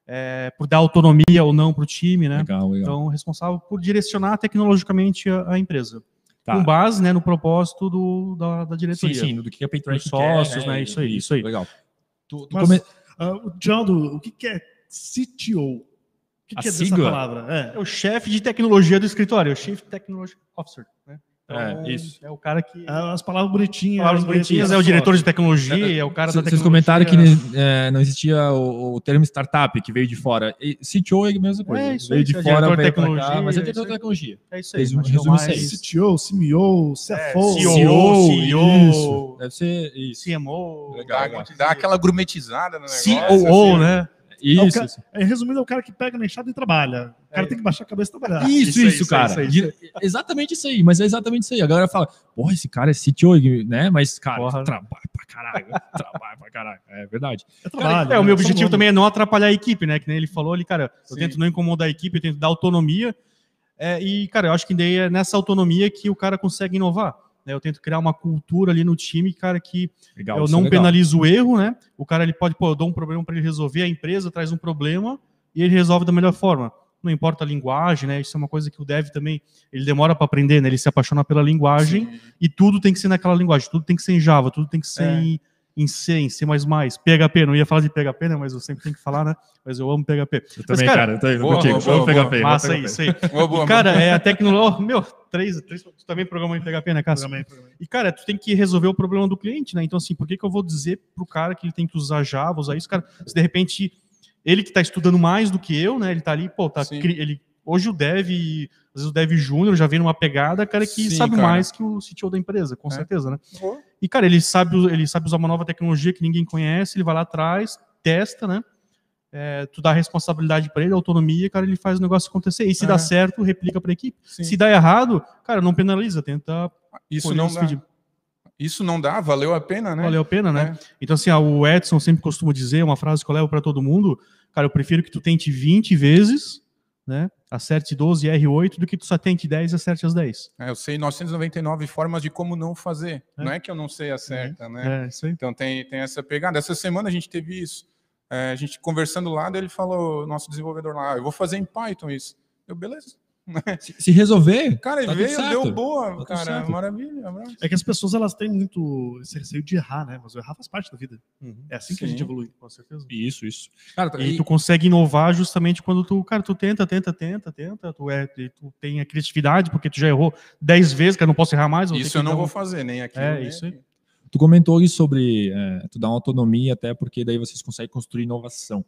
é, por dar autonomia ou não para o time, né? Legal, legal. Então, responsável por direcionar tecnologicamente a, a empresa. Tá. Com base né, no propósito do, da, da Sim, diretoria. sim, do que a Paytrack Dos sócios, quer, né? Isso aí, isso aí. Legal. Tu, tu Mas, come- ah, o Djaldo, o que, que é CTO? O que, A que é dessa sigla? palavra? É. É o chefe de tecnologia do escritório, é o Chief Technology Officer. Né? É, isso. É o cara que. É, As palavras bonitinhas. Palavras né, bonitinhas, é o diretor de tecnologia, é o cara da Vocês tecnologia. comentaram que é, não existia o, o termo startup que veio de fora. E CTO é a mesma coisa. É, isso veio de é fora, veio pra cá, tecnologia, mas é é diretor de tecnologia. É isso aí. É mais- isso aí. CTO, CMO, CFO. CEO, CEO, CEO, isso. Deve ser isso. CMO, Legal, Dá, aquela grumetizada no negócio. COO, assim. né? Isso, ca- isso. É, resumindo, é o cara que pega na enxada e trabalha. O cara É. tem que baixar a cabeça e trabalhar. Isso, isso isso, isso cara. isso Dire- Exatamente isso aí, mas é exatamente isso aí. A galera fala, porra, esse cara é CTO, né? Mas, cara, Porra. trabalha pra caralho, trabalha pra caralho. É verdade. É trabalho. É, o né? meu objetivo também é não atrapalhar a equipe, né? Que nem ele falou ali, cara, eu Sim. tento não incomodar a equipe, eu tento dar autonomia. É, e, cara, eu acho que daí é nessa autonomia que o cara consegue inovar. Né? Eu tento criar uma cultura ali no time, cara, que Legal. eu isso não é penalizo o erro, né? O cara ele pode, pô, eu dou um problema para ele resolver, a empresa traz um problema e ele resolve da melhor forma. Não importa a linguagem, né? Isso é uma coisa que o dev também, ele demora para aprender, né? Ele se apaixona pela linguagem Sim. e tudo tem que ser naquela linguagem, tudo tem que ser em Java, tudo tem que ser É. em, em C, em C++, PHP, não ia falar de PHP, né? Mas eu sempre tenho que falar, né? Mas eu amo PHP. Eu também, cara, cara, eu tô indo boa, contigo. boa, Vamos boa, pegar boa. feio. Massa aí, isso aí. Boa, boa, E, cara, é a tecnologia. Meu, três, três. Tu também programou em PHP, né, Cássio? Programei, programei. E, cara, tu tem que resolver o problema do cliente, né? Então, assim, por que, que eu vou dizer pro cara que ele tem que usar Java, usar isso, cara? Se de repente ele que tá estudando mais do que eu, né? Ele tá ali, pô, tá. Sim. Ele, hoje o dev, às vezes o dev júnior já vem numa pegada, cara, que Sim, sabe cara. mais que o CTO da empresa, com É. certeza, né? Boa. E, cara, ele sabe, ele sabe usar uma nova tecnologia que ninguém conhece, ele vai lá atrás, testa, né? É, tu dá responsabilidade para ele, autonomia, cara, ele faz o negócio acontecer. E se É. dá certo, replica para a equipe. Sim. Se dá errado, cara, não penaliza, tenta Isso não dá. Isso não dá, valeu a pena, né? Valeu a pena, né? É. Então, assim, ah, o Edson sempre costuma dizer, uma frase que eu levo para todo mundo, cara, eu prefiro que tu tente 20 vezes, né? Acerte 12 e R8 do que tu só tente 10 e acerte as 10. É, eu sei 999 formas de como não fazer. É. Não é que eu não sei a certa, né? É, isso aí. Então tem, tem essa pegada. Essa semana a gente teve isso. É, a gente conversando lá, ele falou, nosso desenvolvedor lá, ah, eu vou fazer em Python isso. Eu, beleza. Se, se resolver, Cara, ele Tá veio, deu boa, tudo cara, certo. maravilha. abraço. É que as pessoas elas têm muito esse receio de errar, né? Mas o errar faz parte da vida. É assim que a Sim. gente evolui. Com certeza. Isso, isso. Cara, E e- tu consegue inovar justamente quando tu, cara, tu tenta, tenta, tenta, tenta, tu, é, tu tem a criatividade, porque tu já errou 10 vezes, cara, não posso errar mais. Isso eu não dar vou um- fazer, nem aqui. É, nem isso aí. Tu comentou ali sobre é, tu dar uma autonomia, até porque daí vocês conseguem construir inovação.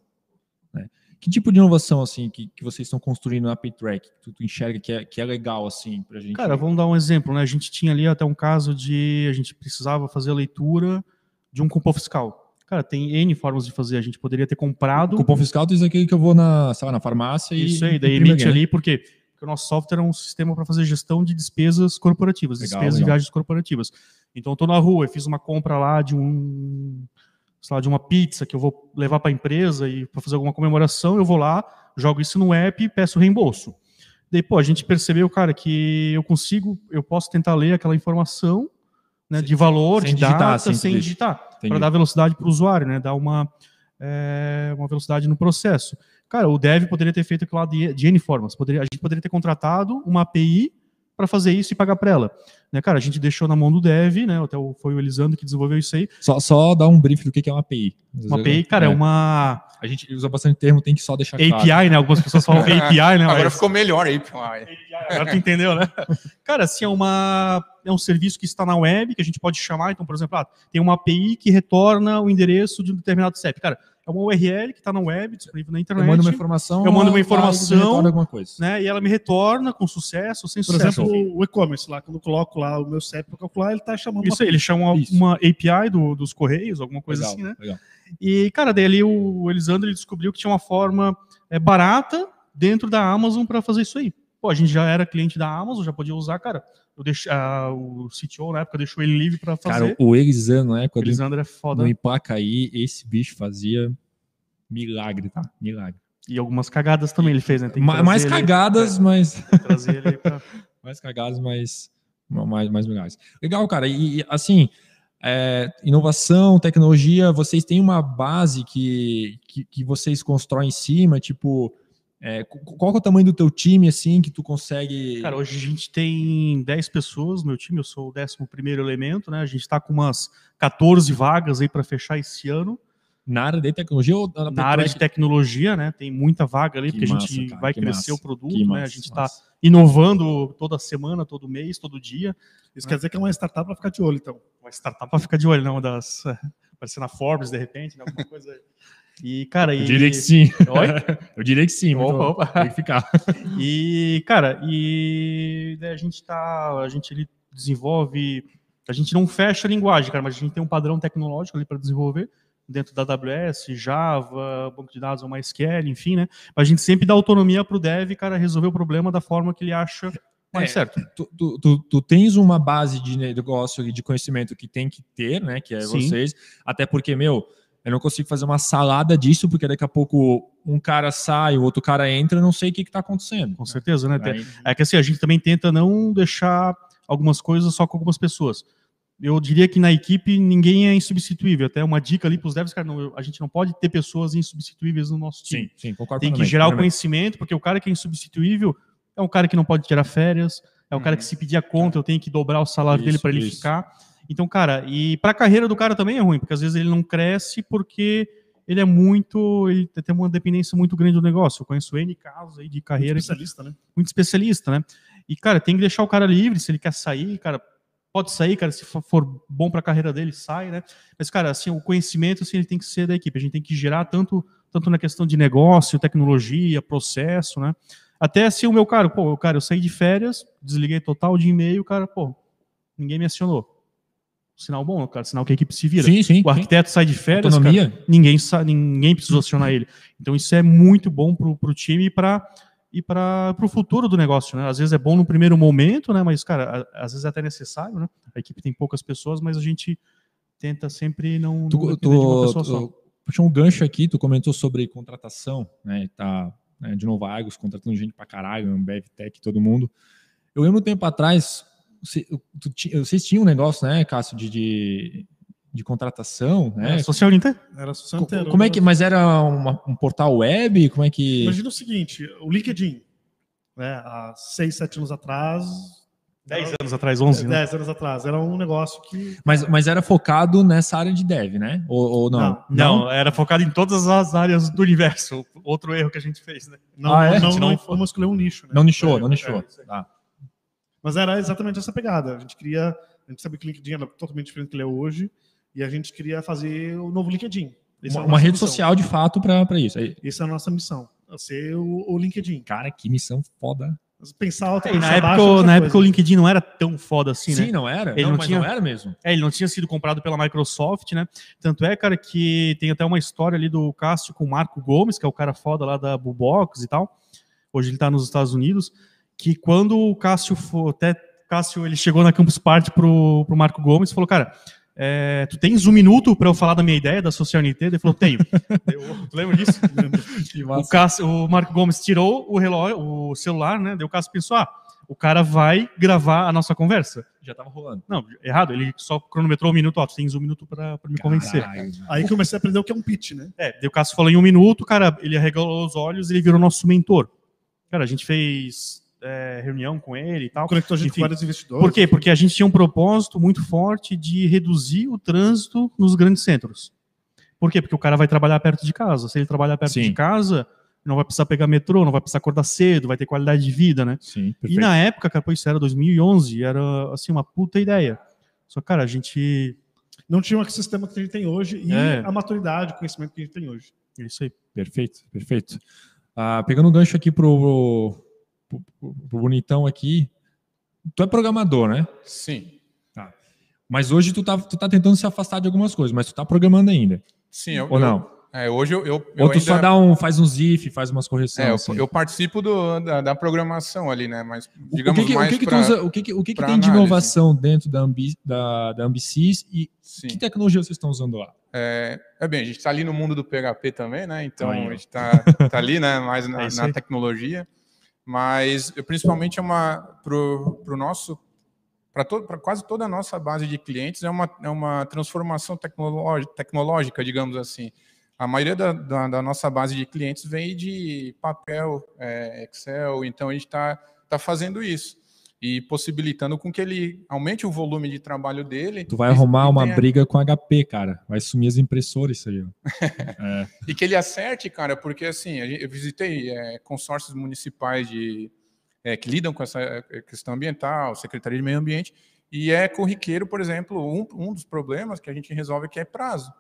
Né? Que tipo de inovação assim que, que vocês estão construindo na PayTrack? Que tu, tu enxerga que é, que é legal assim para gente? Cara, vamos dar um exemplo, né? A gente tinha ali até um caso de a gente precisava fazer a leitura de um cupom fiscal. Cara, tem N formas de fazer. A gente poderia ter comprado. O cupom fiscal diz aquele que eu vou na, lá, na farmácia e. Isso aí, daí emite ali, porque, porque o nosso software é um sistema para fazer gestão de despesas corporativas, legal, despesas legal. de viagens corporativas. Então, eu estou na rua, eu fiz uma compra lá de um. Sei lá, de uma pizza que eu vou levar para a empresa e para fazer alguma comemoração, eu vou lá, jogo isso no app e peço reembolso. Daí, pô, a gente percebeu, cara, que eu consigo, eu posso tentar ler aquela informação né, de valor, sem de digitar, data, sem digitar, para dar velocidade para o usuário, né, dar uma, é, uma velocidade no processo. Cara, o dev poderia ter feito aquilo lá de, de N formas. Poderia, a gente poderia ter contratado uma API para fazer isso e pagar para ela. Né, cara, a gente deixou na mão do dev, né? Até foi o Elisandro que desenvolveu isso aí. Só, só dar um brief do que é uma API. Uma API, cara, é, é uma. A gente usa bastante termo, tem que só deixar API, claro. né? Algumas pessoas falam API, né? Agora mas... ficou melhor API. API. Agora tu entendeu, né? Cara, assim, é, uma, é um serviço que está na web, que a gente pode chamar. Então, por exemplo, ah, tem uma API que retorna o endereço de um determinado CEP. Cara, é uma URL que está na web, disponível na internet. Eu mando uma informação. Eu mando uma informação. Alguma coisa. Né, e ela me retorna com sucesso, sem Por sucesso. Por exemplo, o e-commerce lá, quando eu coloco lá o meu CEP para calcular, ele está chamando. Isso aí, ele chama Isso. uma API do, dos Correios, alguma coisa legal, assim, né? Legal. E, cara, daí ali o Elisandro descobriu que tinha uma forma é, barata dentro da Amazon para fazer isso aí. Pô, a gente já era cliente da Amazon, já podia usar, cara. Eu deixei, uh, o CTO na época deixou ele livre para fazer. Cara, o Elisandro, né? Quando Elisandro é foda. No Ipacaí, esse bicho fazia Milagre, tá? Milagre. E algumas cagadas também ele fez, né? mais cagadas, ele, mas. Trazer ele pra... mais cagadas, mas mais, mais milagres. Legal, cara. E assim, é, inovação, tecnologia, vocês têm uma base que, que, que vocês constroem em cima, tipo. É, qual é o tamanho do teu time, assim, que tu consegue... Cara, hoje a gente tem 10 pessoas no meu time, eu sou o 11 primeiro elemento, né? A gente está com umas 14 vagas aí para fechar esse ano. Na área de tecnologia ou na, na área de tecnologia, né? Tem muita vaga ali, que porque massa, a gente cara, vai crescer massa, o produto, né? a gente está inovando toda semana, todo mês, todo dia. Isso né? quer dizer que é uma startup para ficar de olho, então. Uma startup para ficar de olho, não das. Aparecer na Forbes, de repente, né? alguma coisa. E, cara, Eu diria que sim. Oi? Eu diria que sim. Opa, opa. Tem que ficar. E, cara, e a gente tá. A gente ele desenvolve. A gente não fecha a linguagem, cara, mas a gente tem um padrão tecnológico ali para desenvolver dentro da AWS, Java, banco de dados ou MySQL, enfim, né? Mas a gente sempre dá autonomia para o dev, cara, resolver o problema da forma que ele acha mais é, certo. Tu, tu, tu, tu, tens uma base de negócio e de conhecimento que tem que ter, né? Que é Sim. vocês. Até porque, meu, eu não consigo fazer uma salada disso, porque daqui a pouco um cara sai, o outro cara entra, eu não sei o que está acontecendo. Com certeza, né? Aí... É que assim, a gente também tenta não deixar algumas coisas só com algumas pessoas eu diria que na equipe ninguém é insubstituível. Até uma dica ali para os devs, cara, não, a gente não pode ter pessoas insubstituíveis no nosso time. Sim, sim, concordo Tem que gerar o conhecimento, porque o cara que é insubstituível é um cara que não pode tirar férias, é um uhum. cara que se pedir a conta, eu tenho que dobrar o salário isso, dele para ele isso. ficar. Então, cara, e para a carreira do cara também é ruim, porque às vezes ele não cresce porque ele é muito, ele tem uma dependência muito grande do negócio. Eu conheço N casos aí de carreira. Muito especialista, né? Muito especialista, né? E, cara, tem que deixar o cara livre, se ele quer sair, cara, pode sair, cara, se for bom para a carreira dele, sai, né? Mas, cara, assim, o conhecimento, assim, ele tem que ser da equipe. A gente tem que gerar tanto, tanto na questão de negócio, tecnologia, processo, né? Até assim, o meu cara, pô, cara, eu saí de férias, desliguei total de e-mail, cara, pô, ninguém me acionou. Sinal bom, cara, sinal que a equipe se vira. Sim, sim. O arquiteto sim. sai de férias, cara, ninguém, ninguém precisa acionar ele. Então, isso é muito bom para o time e para e para o futuro do negócio, né? Às vezes é bom no primeiro momento, né? Mas, cara, às vezes é até necessário, né? A equipe tem poucas pessoas, mas a gente tenta sempre não, tu, não tu, de uma pessoa tu, um gancho aqui, tu comentou sobre contratação, né? Tá, né, de novo, Argos contratando gente para caralho, Ambev, Tech, todo mundo. Eu lembro um tempo atrás, vocês tinham um negócio, né, Cássio, de, de de contratação, né? Era social Inter? Era social Inter. Como é que, mas era uma, um portal web? Como é que? Imagina o seguinte, o LinkedIn, né? Há seis, sete anos atrás, dez anos atrás, onze, né? Dez anos atrás, era um negócio que. Mas, mas era focado nessa área de dev, né? Ou, ou não? não? não? Era focado em todas as áreas do universo. Outro erro que a gente fez, né? Não, ah, é? não, não, não vamos escolher um nicho. Né? Não nichou, é, não nichou. É, tá. Mas era exatamente essa pegada. A gente queria A gente sabia que o LinkedIn era totalmente diferente do que ele é hoje e a gente queria fazer o novo LinkedIn. Uma, é uma, rede missão. social de fato para isso. Essa é a nossa missão, ser o, o LinkedIn. Cara, que missão foda. Pensar outra, é, na época, na época o LinkedIn não era tão foda assim, Sim, né? não era. Ele não, não tinha, não era mesmo. É, ele não tinha sido comprado pela Microsoft, né? Tanto é, cara, que tem até uma história ali do Cássio com o Marco Gomes, que é o cara foda lá da Bubox e tal. Hoje ele tá nos Estados Unidos. Que quando o Cássio for, até Cássio ele chegou na Campus Party pro, pro Marco Gomes e falou, cara, é, tu tens um minuto para eu falar da minha ideia da Social NT? Ele falou, tenho. eu, tu lembra disso? o, Cássio, o Marco Gomes tirou o relógio, o celular, né? Daí o Cássio pensou, ah, o cara vai gravar a nossa conversa. Já estava rolando. Não, errado. Ele só cronometrou um minuto. Ó, tu tens um minuto para me convencer. Aí comecei a aprender o que é um pitch, né? É, daí o Cássio falou em um minuto, cara, ele arregalou os olhos e ele virou nosso mentor. Cara, a gente fez é, reunião com ele e tal. Conectou a gente Enfim, com vários investidores. Por quê? Porque a gente tinha um propósito muito forte de reduzir o trânsito nos grandes centros. Por quê? Porque o cara vai trabalhar perto de casa. Se ele trabalhar perto Sim. de casa, não vai precisar pegar metrô, não vai precisar acordar cedo, vai ter qualidade de vida, né? Sim, perfeito. E na época, cara, isso era 2011, era assim uma puta ideia. Só, cara, a gente não tinha o sistema que a gente tem hoje e é. a maturidade, o conhecimento que a gente tem hoje. É isso aí. Perfeito, perfeito. Ah, pegando um gancho aqui pro, pro, pro, bonitão aqui, tu é programador, né? Sim. Tá. Mas hoje tu tá, tu tá tentando se afastar de algumas coisas, mas tu tá programando ainda. Sim, eu, ou não? Eu, é, hoje eu, eu, Ou tu ainda... só dá um, faz uns if, faz umas correções. É, eu, assim. eu participo do, da, da, programação ali, né? Mas digamos o que que, mais o que, que, usa, o que, que, o que, que tem análise. de inovação dentro da, Ambi, da, da Ambicis e Sim. que tecnologia vocês estão usando lá? É, é bem, a gente está ali no mundo do PHP também, né? Então Aí, a gente está tá ali, né? Mais na, é na tecnologia, mas principalmente é uma para o nosso para quase toda a nossa base de clientes é uma, é uma transformação tecnológica, tecnológica, digamos assim. A maioria da, da, da, nossa base de clientes vem de papel, é, Excel, então a gente está tá fazendo isso e possibilitando com que ele aumente o volume de trabalho dele. Tu vai arrumar uma tenha... briga com HP, cara. Vai sumir as impressoras isso aí. é. E que ele acerte, cara, porque assim, eu visitei é, consórcios municipais de, é, que lidam com essa é, questão ambiental, Secretaria de Meio Ambiente, e é corriqueiro, por exemplo, um, um dos problemas que a gente resolve que é prazo.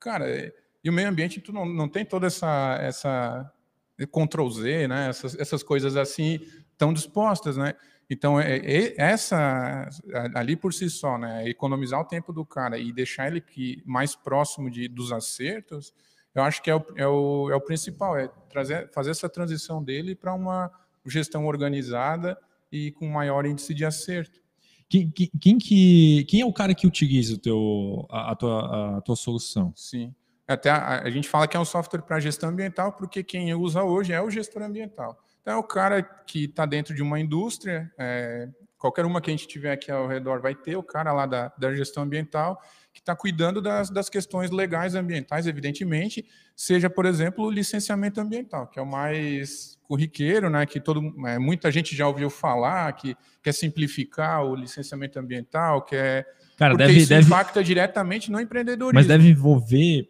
Cara, é, e o meio ambiente tu não, não tem toda essa, essa Ctrl Z, né? essas, essas coisas assim tão dispostas, né? Então, é, é, essa ali por si só, né, economizar o tempo do cara e deixar ele que, mais próximo de, dos acertos, eu acho que é o, é o, é o principal, é trazer, fazer essa transição dele para uma gestão organizada e com maior índice de acerto. Quem, quem, que, quem é o cara que utiliza o teu, a, a, tua, a tua solução? Sim. Até a, a gente fala que é um software para gestão ambiental, porque quem usa hoje é o gestor ambiental. Então, é o cara que está dentro de uma indústria, é, qualquer uma que a gente tiver aqui ao redor vai ter o cara lá da, da gestão ambiental que está cuidando das, das questões legais ambientais, evidentemente, seja, por exemplo, o licenciamento ambiental, que é o mais corriqueiro, né, que todo, é, muita gente já ouviu falar, que quer simplificar o licenciamento ambiental, que é Cara, porque deve, isso deve... impacta diretamente no empreendedorismo. Mas deve envolver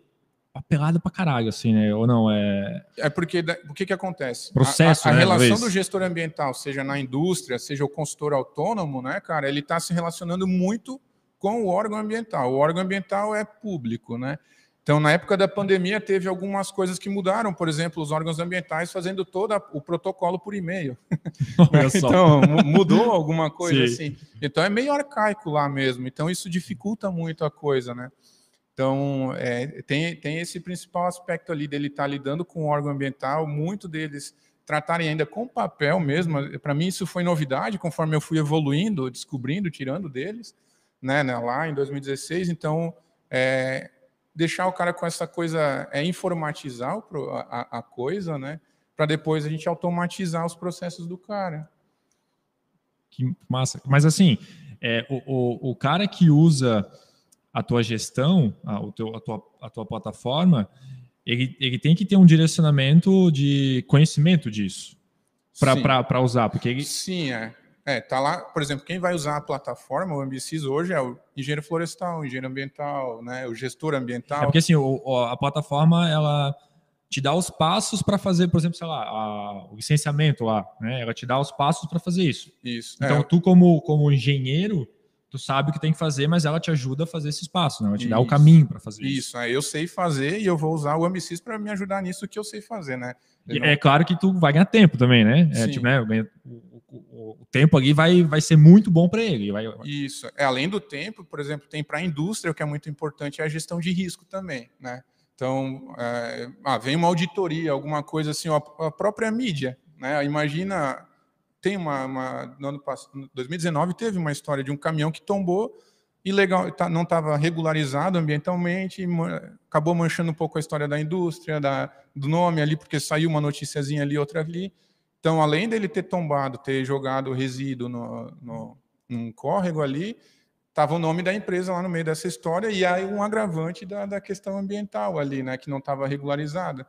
papelada pra caralho, assim, né? Ou não, é... É porque, o que que acontece? Processo, A, a, a né, relação do gestor ambiental, seja na indústria, seja o consultor autônomo, né, cara, ele está se relacionando muito com o órgão ambiental. O órgão ambiental é público, né? Então, na época da pandemia, teve algumas coisas que mudaram, por exemplo, os órgãos ambientais fazendo todo o protocolo por e-mail. então, mudou alguma coisa Sim. assim. Então, é meio arcaico lá mesmo. Então, isso dificulta muito a coisa, né? Então, é, tem, tem esse principal aspecto ali dele estar tá lidando com o órgão ambiental, muito deles tratarem ainda com papel mesmo. Para mim, isso foi novidade, conforme eu fui evoluindo, descobrindo, tirando deles, né, né lá em 2016. Então, é, deixar o cara com essa coisa, é informatizar a, a coisa, né, para depois a gente automatizar os processos do cara. Que massa. Mas, assim, é, o, o, o cara que usa a tua gestão, a, o teu, a, tua, a tua plataforma, ele, ele tem que ter um direcionamento de conhecimento disso para usar, porque ele... Sim, é. É, tá lá, por exemplo, quem vai usar a plataforma, o MBCs hoje é o engenheiro florestal, o engenheiro ambiental, né, o gestor ambiental. É porque assim, o, a plataforma ela te dá os passos para fazer, por exemplo, sei lá, a, o licenciamento lá, né? Ela te dá os passos para fazer isso. Isso. Então, é. tu como como engenheiro, tu sabe o que tem que fazer, mas ela te ajuda a fazer esse espaço, né? Ela te isso, dá o caminho para fazer isso. Isso, é, eu sei fazer e eu vou usar o Ambicis para me ajudar nisso que eu sei fazer, né? Não... É claro que tu vai ganhar tempo também, né? É, tipo, né o, o, o, tempo ali vai, vai ser muito bom para ele. Vai... Isso. É, além do tempo, por exemplo, tem para a indústria, o que é muito importante é a gestão de risco também, né? Então, é, ah, vem uma auditoria, alguma coisa assim, a própria mídia, né? Imagina tem uma, uma no ano passado, 2019 teve uma história de um caminhão que tombou ilegal, tá, não estava regularizado ambientalmente, acabou manchando um pouco a história da indústria, da, do nome ali, porque saiu uma noticiazinha ali, outra ali. Então, além dele ter tombado, ter jogado resíduo no, no, num córrego ali, estava o nome da empresa lá no meio dessa história e aí um agravante da, da questão ambiental ali, né, que não estava regularizada.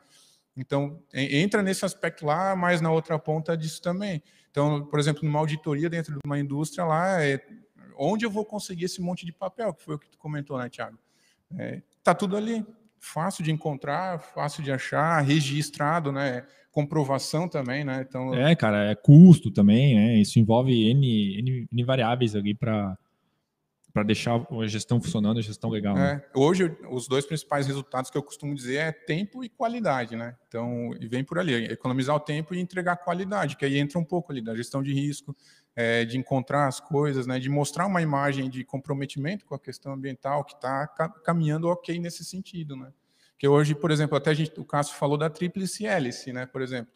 Então, entra nesse aspecto lá, mas na outra ponta disso também. Então, por exemplo, numa auditoria dentro de uma indústria lá, é, onde eu vou conseguir esse monte de papel, que foi o que tu comentou, né, Tiago? É, tá tudo ali, fácil de encontrar, fácil de achar, registrado, né? Comprovação também, né? Então, é, cara, é custo também, né? Isso envolve N, N, N variáveis ali para para deixar a gestão funcionando, a gestão legal. Né? É, hoje, os dois principais resultados que eu costumo dizer é tempo e qualidade, né? Então, e vem por ali, economizar o tempo e entregar qualidade, que aí entra um pouco ali da gestão de risco, é, de encontrar as coisas, né? De mostrar uma imagem de comprometimento com a questão ambiental que está caminhando ok nesse sentido, né? Que hoje, por exemplo, até a gente, o Cássio falou da tríplice hélice, né? Por exemplo,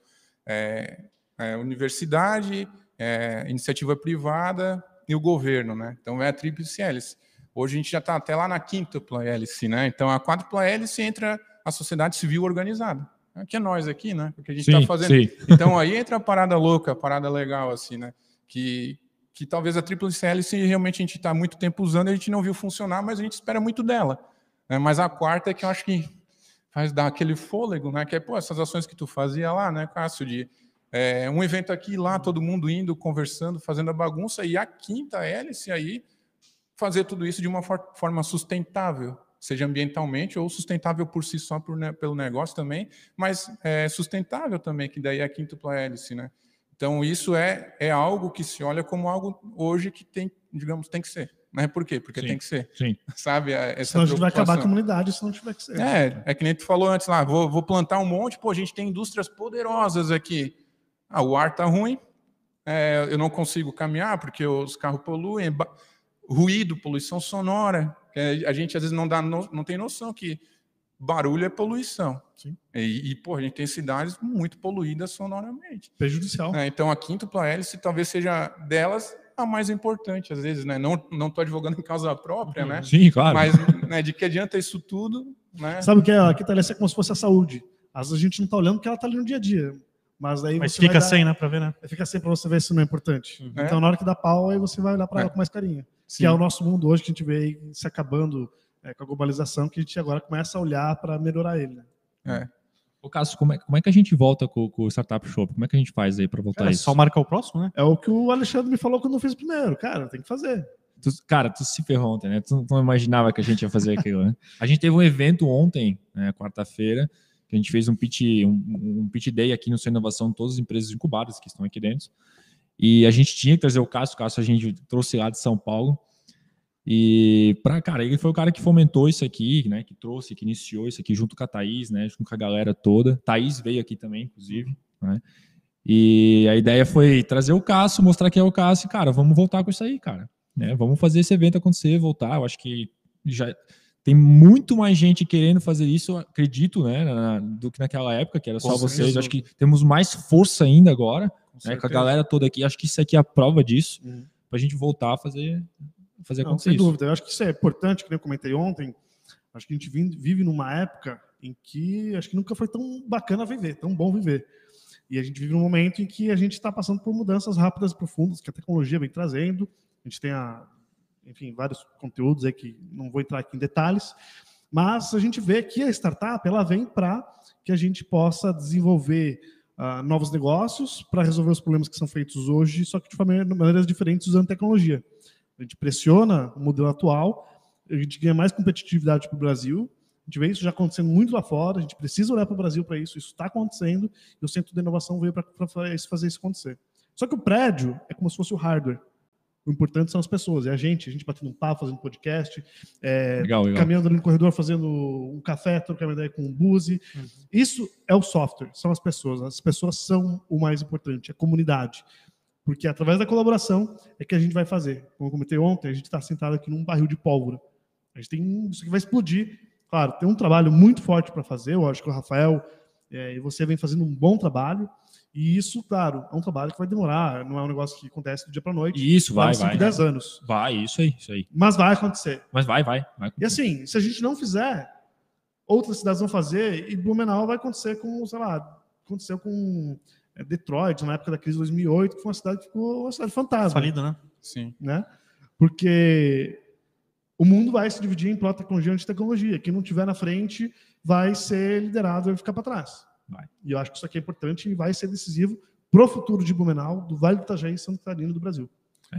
é, é universidade, é, iniciativa privada, e o governo, né? Então é a tríplice hélice. Hoje a gente já está até lá na quíntupla hélice, né? Então a quádrupla hélice entra a sociedade civil organizada. Que é nós aqui, né? Porque a gente está fazendo. Sim. Então aí entra a parada louca, a parada legal, assim, né? Que, que talvez a tríplice hélice realmente a gente está muito tempo usando e a gente não viu funcionar, mas a gente espera muito dela. Né? Mas a quarta é que eu acho que faz dar aquele fôlego, né? Que é, pô, essas ações que tu fazia lá, né, Cássio, de é, um evento aqui lá, todo mundo indo, conversando, fazendo a bagunça, e a quinta hélice aí, fazer tudo isso de uma forma sustentável, seja ambientalmente ou sustentável por si só por, né, pelo negócio também, mas é, sustentável também, que daí é a quíntupla hélice, né? Então isso é, é algo que se olha como algo hoje que tem, digamos, tem que ser. Né? Por quê? Porque sim, tem que ser. Sim. Sabe? Essa Senão a gente vai acabar a comunidade se não tiver que ser. É, é que nem tu falou antes lá, vou, vou plantar um monte, pô, a gente tem indústrias poderosas aqui. Ah, o ar está ruim, é, eu não consigo caminhar porque os carros poluem, ruído, poluição sonora. a gente às vezes não, dá no, não tem noção que barulho é poluição. Sim. E, e pô, a gente tem cidades muito poluídas sonoramente. Prejudicial. É, então a quíntupla hélice talvez seja delas a mais importante, às vezes, né? Não estou advogando em causa própria, né? Sim, claro. Mas né, de que adianta isso tudo, né? Sabe o que é? A quinta hélice é como se fosse a saúde. Às vezes a gente não está olhando porque ela está ali no dia a dia. Mas aí Mas fica dar, sem, né, para ver, né? Fica sem para você ver se não é importante. Uhum. Então, na hora que dá pau, aí você vai olhar para é. ela com mais carinho. Sim. Que é o nosso mundo hoje que a gente vê se acabando é, com a globalização, que a gente agora começa a olhar para melhorar ele. Né? É. Ô, Cássio, como é, como é que a gente volta com, com o Startup Shop? Como é que a gente faz aí para voltar é, isso? Só marcar o próximo, né? É o que o Alexandre me falou quando eu fiz primeiro. Cara, tem que fazer. Tu, cara, tu se ferrou ontem, né? Tu não imaginava que a gente ia fazer aquilo, né? A gente teve um evento ontem, né, quarta-feira, a gente fez um pitch, um, um pitch day aqui no Centro Inovação, todas as empresas incubadas que estão aqui dentro. E a gente tinha que trazer o Cássio, o Cássio a gente trouxe lá de São Paulo. E para cara, ele foi o cara que fomentou isso aqui, né? Que trouxe, que iniciou isso aqui junto com a Thaís, né? Junto com a galera toda. Thaís veio aqui também, inclusive, né? E a ideia foi trazer o Cássio, mostrar que é o Cássio, cara, vamos voltar com isso aí, cara. Né? Vamos fazer esse evento acontecer, voltar. Eu acho que já tem muito mais gente querendo fazer isso, acredito, né, na, do que naquela época, que era só Com vocês. Certeza. Acho que temos mais força ainda agora, com, né, com a galera toda aqui. Acho que isso aqui é a prova disso, uhum. para a gente voltar a fazer, fazer Não, acontecer sem isso. dúvida. Eu acho que isso é importante, que eu comentei ontem. Acho que a gente vive numa época em que acho que nunca foi tão bacana viver, tão bom viver. E a gente vive num momento em que a gente está passando por mudanças rápidas e profundas que a tecnologia vem trazendo. A gente tem a enfim, vários conteúdos aí que não vou entrar aqui em detalhes, mas a gente vê que a startup ela vem para que a gente possa desenvolver uh, novos negócios para resolver os problemas que são feitos hoje, só que de maneiras diferentes usando tecnologia. A gente pressiona o modelo atual, a gente ganha mais competitividade para o Brasil, a gente vê isso já acontecendo muito lá fora, a gente precisa olhar para o Brasil para isso, isso está acontecendo, e o Centro de Inovação veio para fazer isso acontecer. Só que o prédio é como se fosse o hardware. O importante são as pessoas, é a gente, a gente batendo um papo, fazendo podcast, é, legal, legal. caminhando ali no corredor, fazendo um café, trocando ideia com um Buzi. Uhum. Isso é o software, são as pessoas. As pessoas são o mais importante, a comunidade. Porque através da colaboração é que a gente vai fazer. Como eu comentei ontem, a gente está sentado aqui num barril de pólvora. A gente tem isso que vai explodir. Claro, tem um trabalho muito forte para fazer. Eu acho que o Rafael é, e você vem fazendo um bom trabalho. E isso, claro, é um trabalho que vai demorar, não é um negócio que acontece do dia para noite. Isso, vai, 5, vai. 10 anos. Vai, isso aí, isso aí. Mas vai acontecer. Mas vai, vai, vai E assim, se a gente não fizer, outras cidades vão fazer e Blumenau vai acontecer com, sei lá, aconteceu com é, Detroit, na época da crise de 2008, que foi uma cidade que ficou uma cidade fantasma. Falida, né? Sim. Né? Porque o mundo vai se dividir em pró-tecnologia e anti-tecnologia. Quem não tiver na frente vai ser liderado e vai ficar para trás. Vai. E eu acho que isso aqui é importante e vai ser decisivo para o futuro de Blumenau, do Vale do Itajaí e Santa Catarina do Brasil.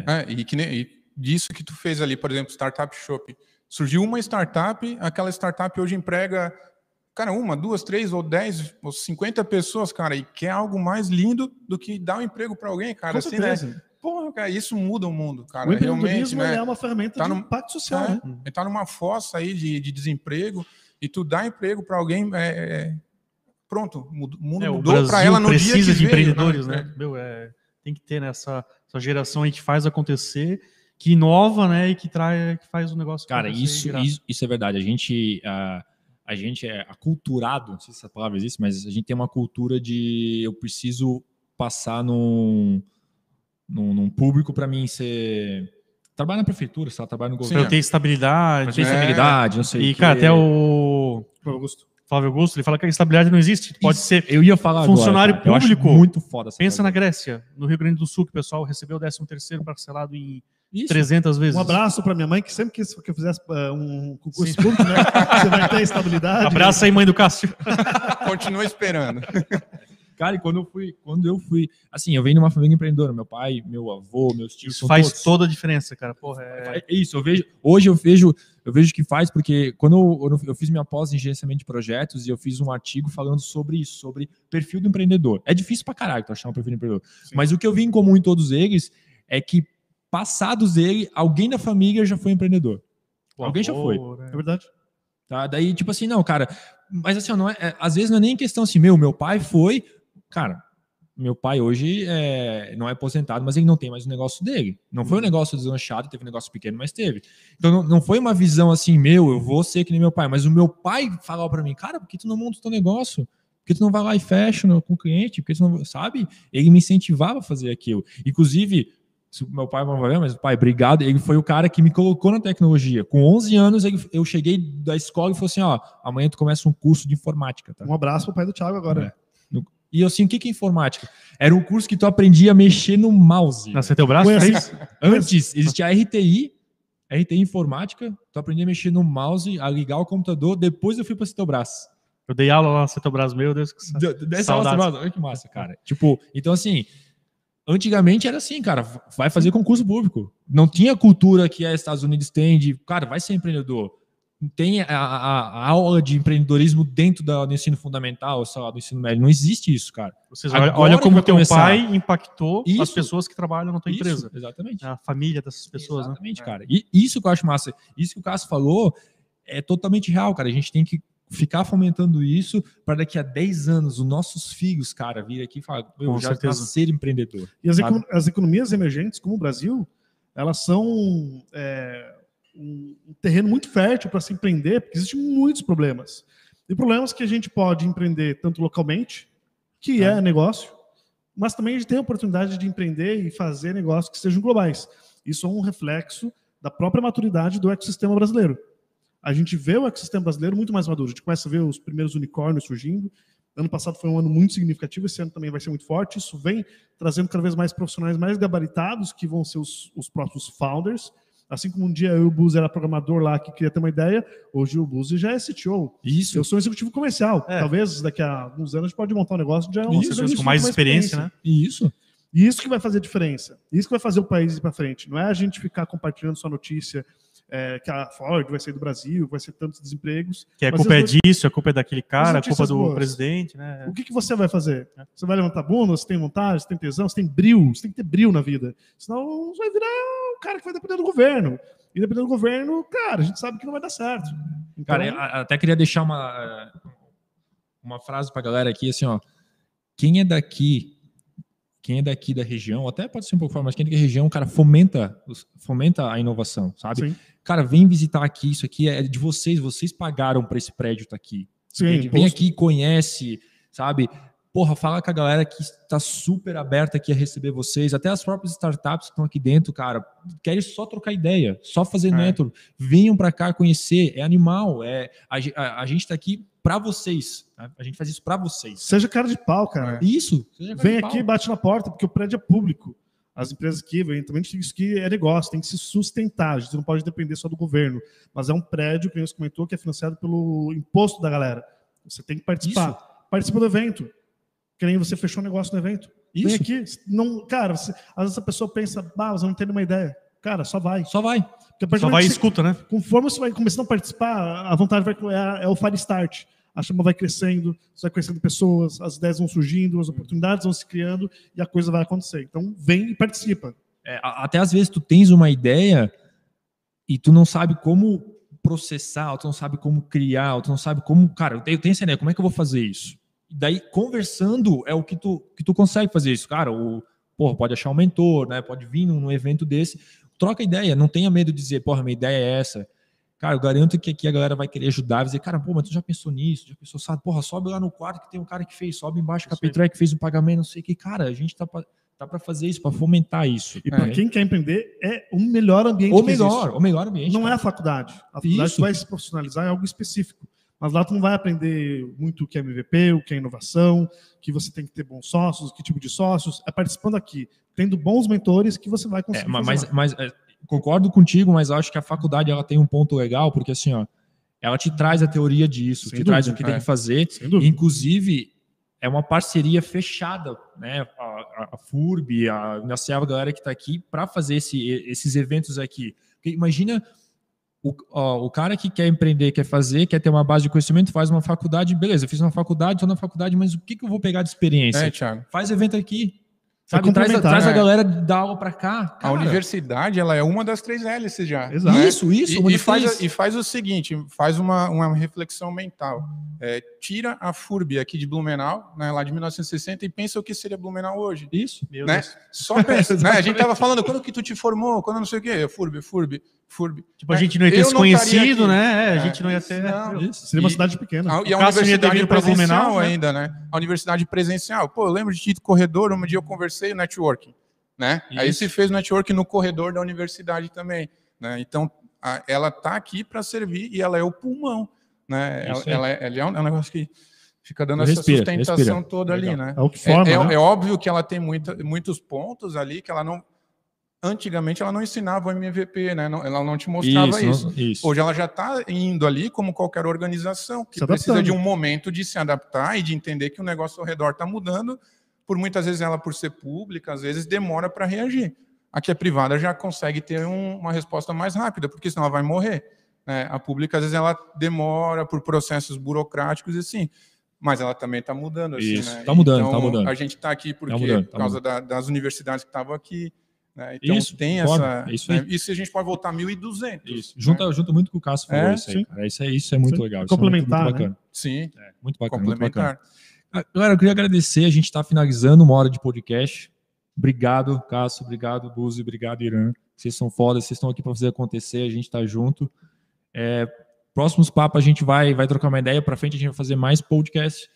É. é e, que, e disso que tu fez ali, por exemplo, Startup Shop. Surgiu uma startup, aquela startup hoje emprega, cara, uma, duas, três ou dez ou cinquenta pessoas, cara, e quer algo mais lindo do que dar um emprego para alguém, cara. Com assim, né? Porra, cara, isso muda o mundo, cara. O empreendedorismo né? é uma ferramenta tá de impacto social, é, né? Ele tá numa fossa aí de, de desemprego e tu dá emprego para alguém, é, é pronto, o mundo é, mudou para ela no precisa dia que de veio, empreendedores, né? né? Meu, é, tem que ter nessa né, essa geração aí que faz acontecer, que inova, né, e que traz, que faz o negócio. Cara, isso, isso, isso é verdade. A gente, uh, a gente é aculturado, não sei se essa palavra existe, mas a gente tem uma cultura de eu preciso passar num, num, num público para mim ser trabalha na prefeitura, se ela trabalha no governo. Para ter estabilidade. Pra ter estabilidade, não sei. E, cara, até o. Augusto. Flávio Augusto, ele fala que a estabilidade não existe. Pode Isso, ser eu ia falar funcionário agora, público. muito foda. Pensa na Grécia, no Rio Grande do Sul, que o pessoal recebeu o 13 terceiro parcelado em Isso. 300 vezes. Um abraço para minha mãe, que sempre quis que eu fizesse uh, um concurso público, né? Você vai ter estabilidade. Abraço aí, mãe do Cássio. Continua esperando. Cara, e quando eu fui, quando eu fui, assim, eu venho de uma família empreendedora, meu pai, meu avô, meus tios. Isso faz todos. toda a diferença, cara. Porra, é... é... isso, eu vejo, hoje eu vejo, eu vejo que faz, porque quando eu, eu fiz minha pós em gerenciamento de projetos e eu fiz um artigo falando sobre isso, sobre perfil do empreendedor. É difícil pra caralho tu achar um perfil do empreendedor. Sim. Mas o que eu vi em comum em todos eles é que, passados ele, alguém da família já foi empreendedor. O alguém avô, já foi. Né? É verdade. Tá? Daí, tipo assim, não, cara, mas assim, não é, é, às vezes não é nem questão assim, meu, meu pai foi, Cara, meu pai hoje é, não é aposentado, mas ele não tem mais o negócio dele. Não foi um negócio deslanchado, teve um negócio pequeno, mas teve. Então não, não foi uma visão assim, meu, eu vou ser que nem meu pai. Mas o meu pai falava para mim, cara, por que tu não monta o teu negócio? Por que tu não vai lá e fecha no, com o cliente? Por que tu não, sabe? Ele me incentivava a fazer aquilo. Inclusive, se meu pai vai ver, mas pai, obrigado. Ele foi o cara que me colocou na tecnologia. Com 11 anos, eu cheguei da escola e falou assim: ó, amanhã tu começa um curso de informática. Tá? Um abraço pro pai do Thiago agora. É. E eu assim, o que, que é informática? Era um curso que tu aprendia a mexer no mouse. Na braço? Antes, existia a RTI, RTI Informática, tu aprendia a mexer no mouse, a ligar o computador, depois eu fui para braço. Eu dei aula lá no Cetobras, meu Deus, que Dessa aula, olha que massa, cara. Tipo, então assim, antigamente era assim, cara, vai fazer concurso público. Não tinha cultura que a Estados Unidos tem de, cara, vai ser empreendedor tem a, a, a, aula de empreendedorismo dentro do ensino fundamental, sei lá, do ensino médio. Não existe isso, cara. Ou seja, Agora olha como teu começar... pai impactou isso, as pessoas que trabalham na tua isso, empresa. Exatamente. A família dessas pessoas, né? exatamente, né? cara. E isso que eu acho massa. Isso que o Cássio falou é totalmente real, cara. A gente tem que ficar fomentando isso para daqui a 10 anos os nossos filhos, cara, vir aqui e falar, eu já ser empreendedor. E as, as, economias emergentes, como o Brasil, elas são é, um, terreno muito fértil para se empreender, porque existem muitos problemas. E problemas que a gente pode empreender tanto localmente, que é, é negócio, mas também a gente tem a oportunidade de empreender e fazer negócios que sejam globais. Isso é um reflexo da própria maturidade do ecossistema brasileiro. A gente vê o ecossistema brasileiro muito mais maduro. A gente começa a ver os primeiros unicórnios surgindo. Ano passado foi um ano muito significativo, esse ano também vai ser muito forte. Isso vem trazendo cada vez mais profissionais mais gabaritados, que vão ser os, os próprios founders, Assim como um dia eu e o Buzzi era programador lá que queria ter uma ideia, hoje o Buzzi já é CTO. Isso. Eu sou um executivo comercial. É. Talvez daqui a alguns anos a gente pode montar um negócio já é uma Isso, com mais experiência, né? Isso. E isso que vai fazer diferença. Isso que vai fazer o país ir para frente. Não é a gente ficar compartilhando sua notícia é, que a Ford vai sair do Brasil, vai ser tantos desempregos. Que a culpa é disso, a culpa é daquele cara, a culpa do boas. presidente, né? O que, que você vai fazer? É. Você vai levantar bunda, você tem vontade, você tem tesão, você tem brilho, você tem que ter brilho na vida. Senão você vai virar o cara que vai depender do governo. E dependendo do governo, cara, a gente sabe que não vai dar certo. Então... Cara, até queria deixar uma, uma frase para a galera aqui, assim, ó. Quem é daqui, quem é daqui da região, até pode ser um pouco fora, mas quem é da região, cara, fomenta, fomenta a inovação, sabe? Sim. Cara, vem visitar aqui, isso aqui é de vocês, vocês pagaram para esse prédio estar tá aqui. Sim, vem aqui, conhece, sabe? porra, fala com a galera que está super aberta aqui a receber vocês, até as próprias startups que estão aqui dentro, cara, querem só trocar ideia, só fazer é. network, venham para cá conhecer, é animal, é a, a, a gente está aqui para vocês, tá? a gente faz isso para vocês. Seja cara de pau, cara. Isso. Vem aqui, bate na porta, porque o prédio é público. As empresas que vêm também isso que é negócio, tem que se sustentar, a gente não pode depender só do governo, mas é um prédio, que você comentou, que é financiado pelo imposto da galera. Você tem que participar. Isso. Participa do evento que nem você fechou um negócio no evento. Isso. Vem aqui. Não, cara, você, às vezes a pessoa pensa, bah, você não tem nenhuma ideia. Cara, só vai. Só vai. Só vai e escuta, né? Conforme você vai começando a participar, a vontade vai é, é o fire start. A chama vai crescendo, vai conhecendo pessoas, as ideias vão surgindo, as oportunidades vão se criando e a coisa vai acontecer. Então, vem e participa. É, até às vezes tu tens uma ideia e tu não sabe como processar, tu não sabe como criar, tu não sabe como, cara, eu tenho, eu tenho essa ideia, como é que eu vou fazer isso? daí conversando é o que tu, que tu consegue fazer isso. Cara, o, porra, pode achar um mentor, né? Pode vir num, num evento desse, troca ideia, não tenha medo de dizer, porra, minha ideia é essa. Cara, eu garanto que aqui a galera vai querer ajudar, vai dizer, cara, pô, mas tu já pensou nisso, já pensou, sabe? Porra, sobe lá no quarto que tem um cara que fez, sobe embaixo que a Petrec que fez um pagamento, não sei o que. Cara, a gente tá pra, tá para fazer isso, para fomentar isso. E para é. quem quer empreender, é o melhor ambiente o melhor, O melhor ambiente. Não cara. é a faculdade. A faculdade isso. vai se profissionalizar em algo específico. Mas lá tu não vai aprender muito o que é MVP, o que é inovação, que você tem que ter bons sócios, que tipo de sócios. É participando aqui, tendo bons mentores que você vai conseguir. É, mas, mas é, concordo contigo, mas acho que a faculdade ela tem um ponto legal, porque assim, ó, ela te traz a teoria disso, Sem te dúvida, traz o que é. tem que fazer. Inclusive, é uma parceria fechada, né? A, a, a FURB, a Unicef, a galera que está aqui para fazer esse, esses eventos aqui. Porque imagina o, ó, o cara que quer empreender, quer fazer, quer ter uma base de conhecimento, faz uma faculdade, beleza, eu fiz uma faculdade, estou na faculdade, mas o que, que eu vou pegar de experiência? É, Thiago. Faz evento aqui, Sabe, traz, traz a né? galera da aula para cá. Cara. A universidade ela é uma das três hélices já. Exato. Isso, isso. E, e faz, e faz o seguinte, faz uma, uma reflexão mental. É, tira a FURB aqui de Blumenau, né, lá de 1960, e pensa o que seria Blumenau hoje. Isso. né? Só pensa. né? A gente tava falando, quando que tu te formou? Quando não sei o quê? FURB, FURB, FURB. Tipo, a gente não ia ter se conhecido, né? É, a gente não ia ter... Não. Isso. Seria uma cidade pequena. A, e a universidade presencial né? ainda, né? A universidade presencial. Pô, eu lembro de ir corredor, um dia eu conversei, o networking né? Aí se fez network no corredor da universidade também, né? Então a, ela está aqui para servir e ela é o pulmão, né? Ela, ela, é, ela, é, um, é um negócio que fica dando respira, essa sustentação respira. toda Legal. ali, né? É, o que forma, é, né? é, óbvio que ela tem muita, muitos pontos ali que ela não antigamente ela não ensinava o MVP, né? Não, ela não te mostrava isso. isso. isso. Hoje ela já está indo ali como qualquer organização que precisa de um momento de se adaptar e de entender que o negócio ao redor está mudando por muitas vezes ela, por ser pública, às vezes demora para reagir. Aqui a privada já consegue ter um, uma resposta mais rápida, porque senão ela vai morrer. Né? A pública, às vezes, ela demora por processos burocráticos e assim, mas ela também está mudando. Assim, Isso, está né? Tá mudando, está então, mudando. A gente está aqui porque, tá mudando, tá por causa da, das universidades que estavam aqui, né? Então isso, tem essa. Isso, né? isso a gente pode voltar 1.200. Isso. Né? Junta, junta muito com o Cássio falou é, isso aí, cara. Isso é, isso é muito sim. legal. Complementar. Isso é muito, muito né? Sim. É, muito bacana. Complementar. Muito bacana. Galera, eu queria agradecer. A gente está finalizando uma hora de podcast. Obrigado, Cássio. Obrigado, Buzi. Obrigado, Irã. Vocês são foda, vocês estão aqui para fazer acontecer. A gente está junto. É, próximos papos a gente vai, vai trocar uma ideia. Para frente a gente vai fazer mais podcast.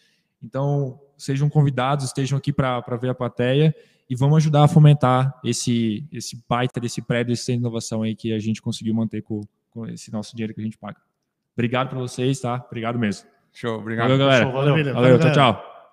Então, sejam convidados, estejam aqui para ver a plateia e vamos ajudar a fomentar esse, esse baita desse prédio, esse centro de inovação aí que a gente conseguiu manter com, com esse nosso dinheiro que a gente paga. Obrigado para vocês, tá? Obrigado mesmo. Show, obrigado. Valeu, galera. Show, valeu, valeu, valeu, valeu tchau, tchau.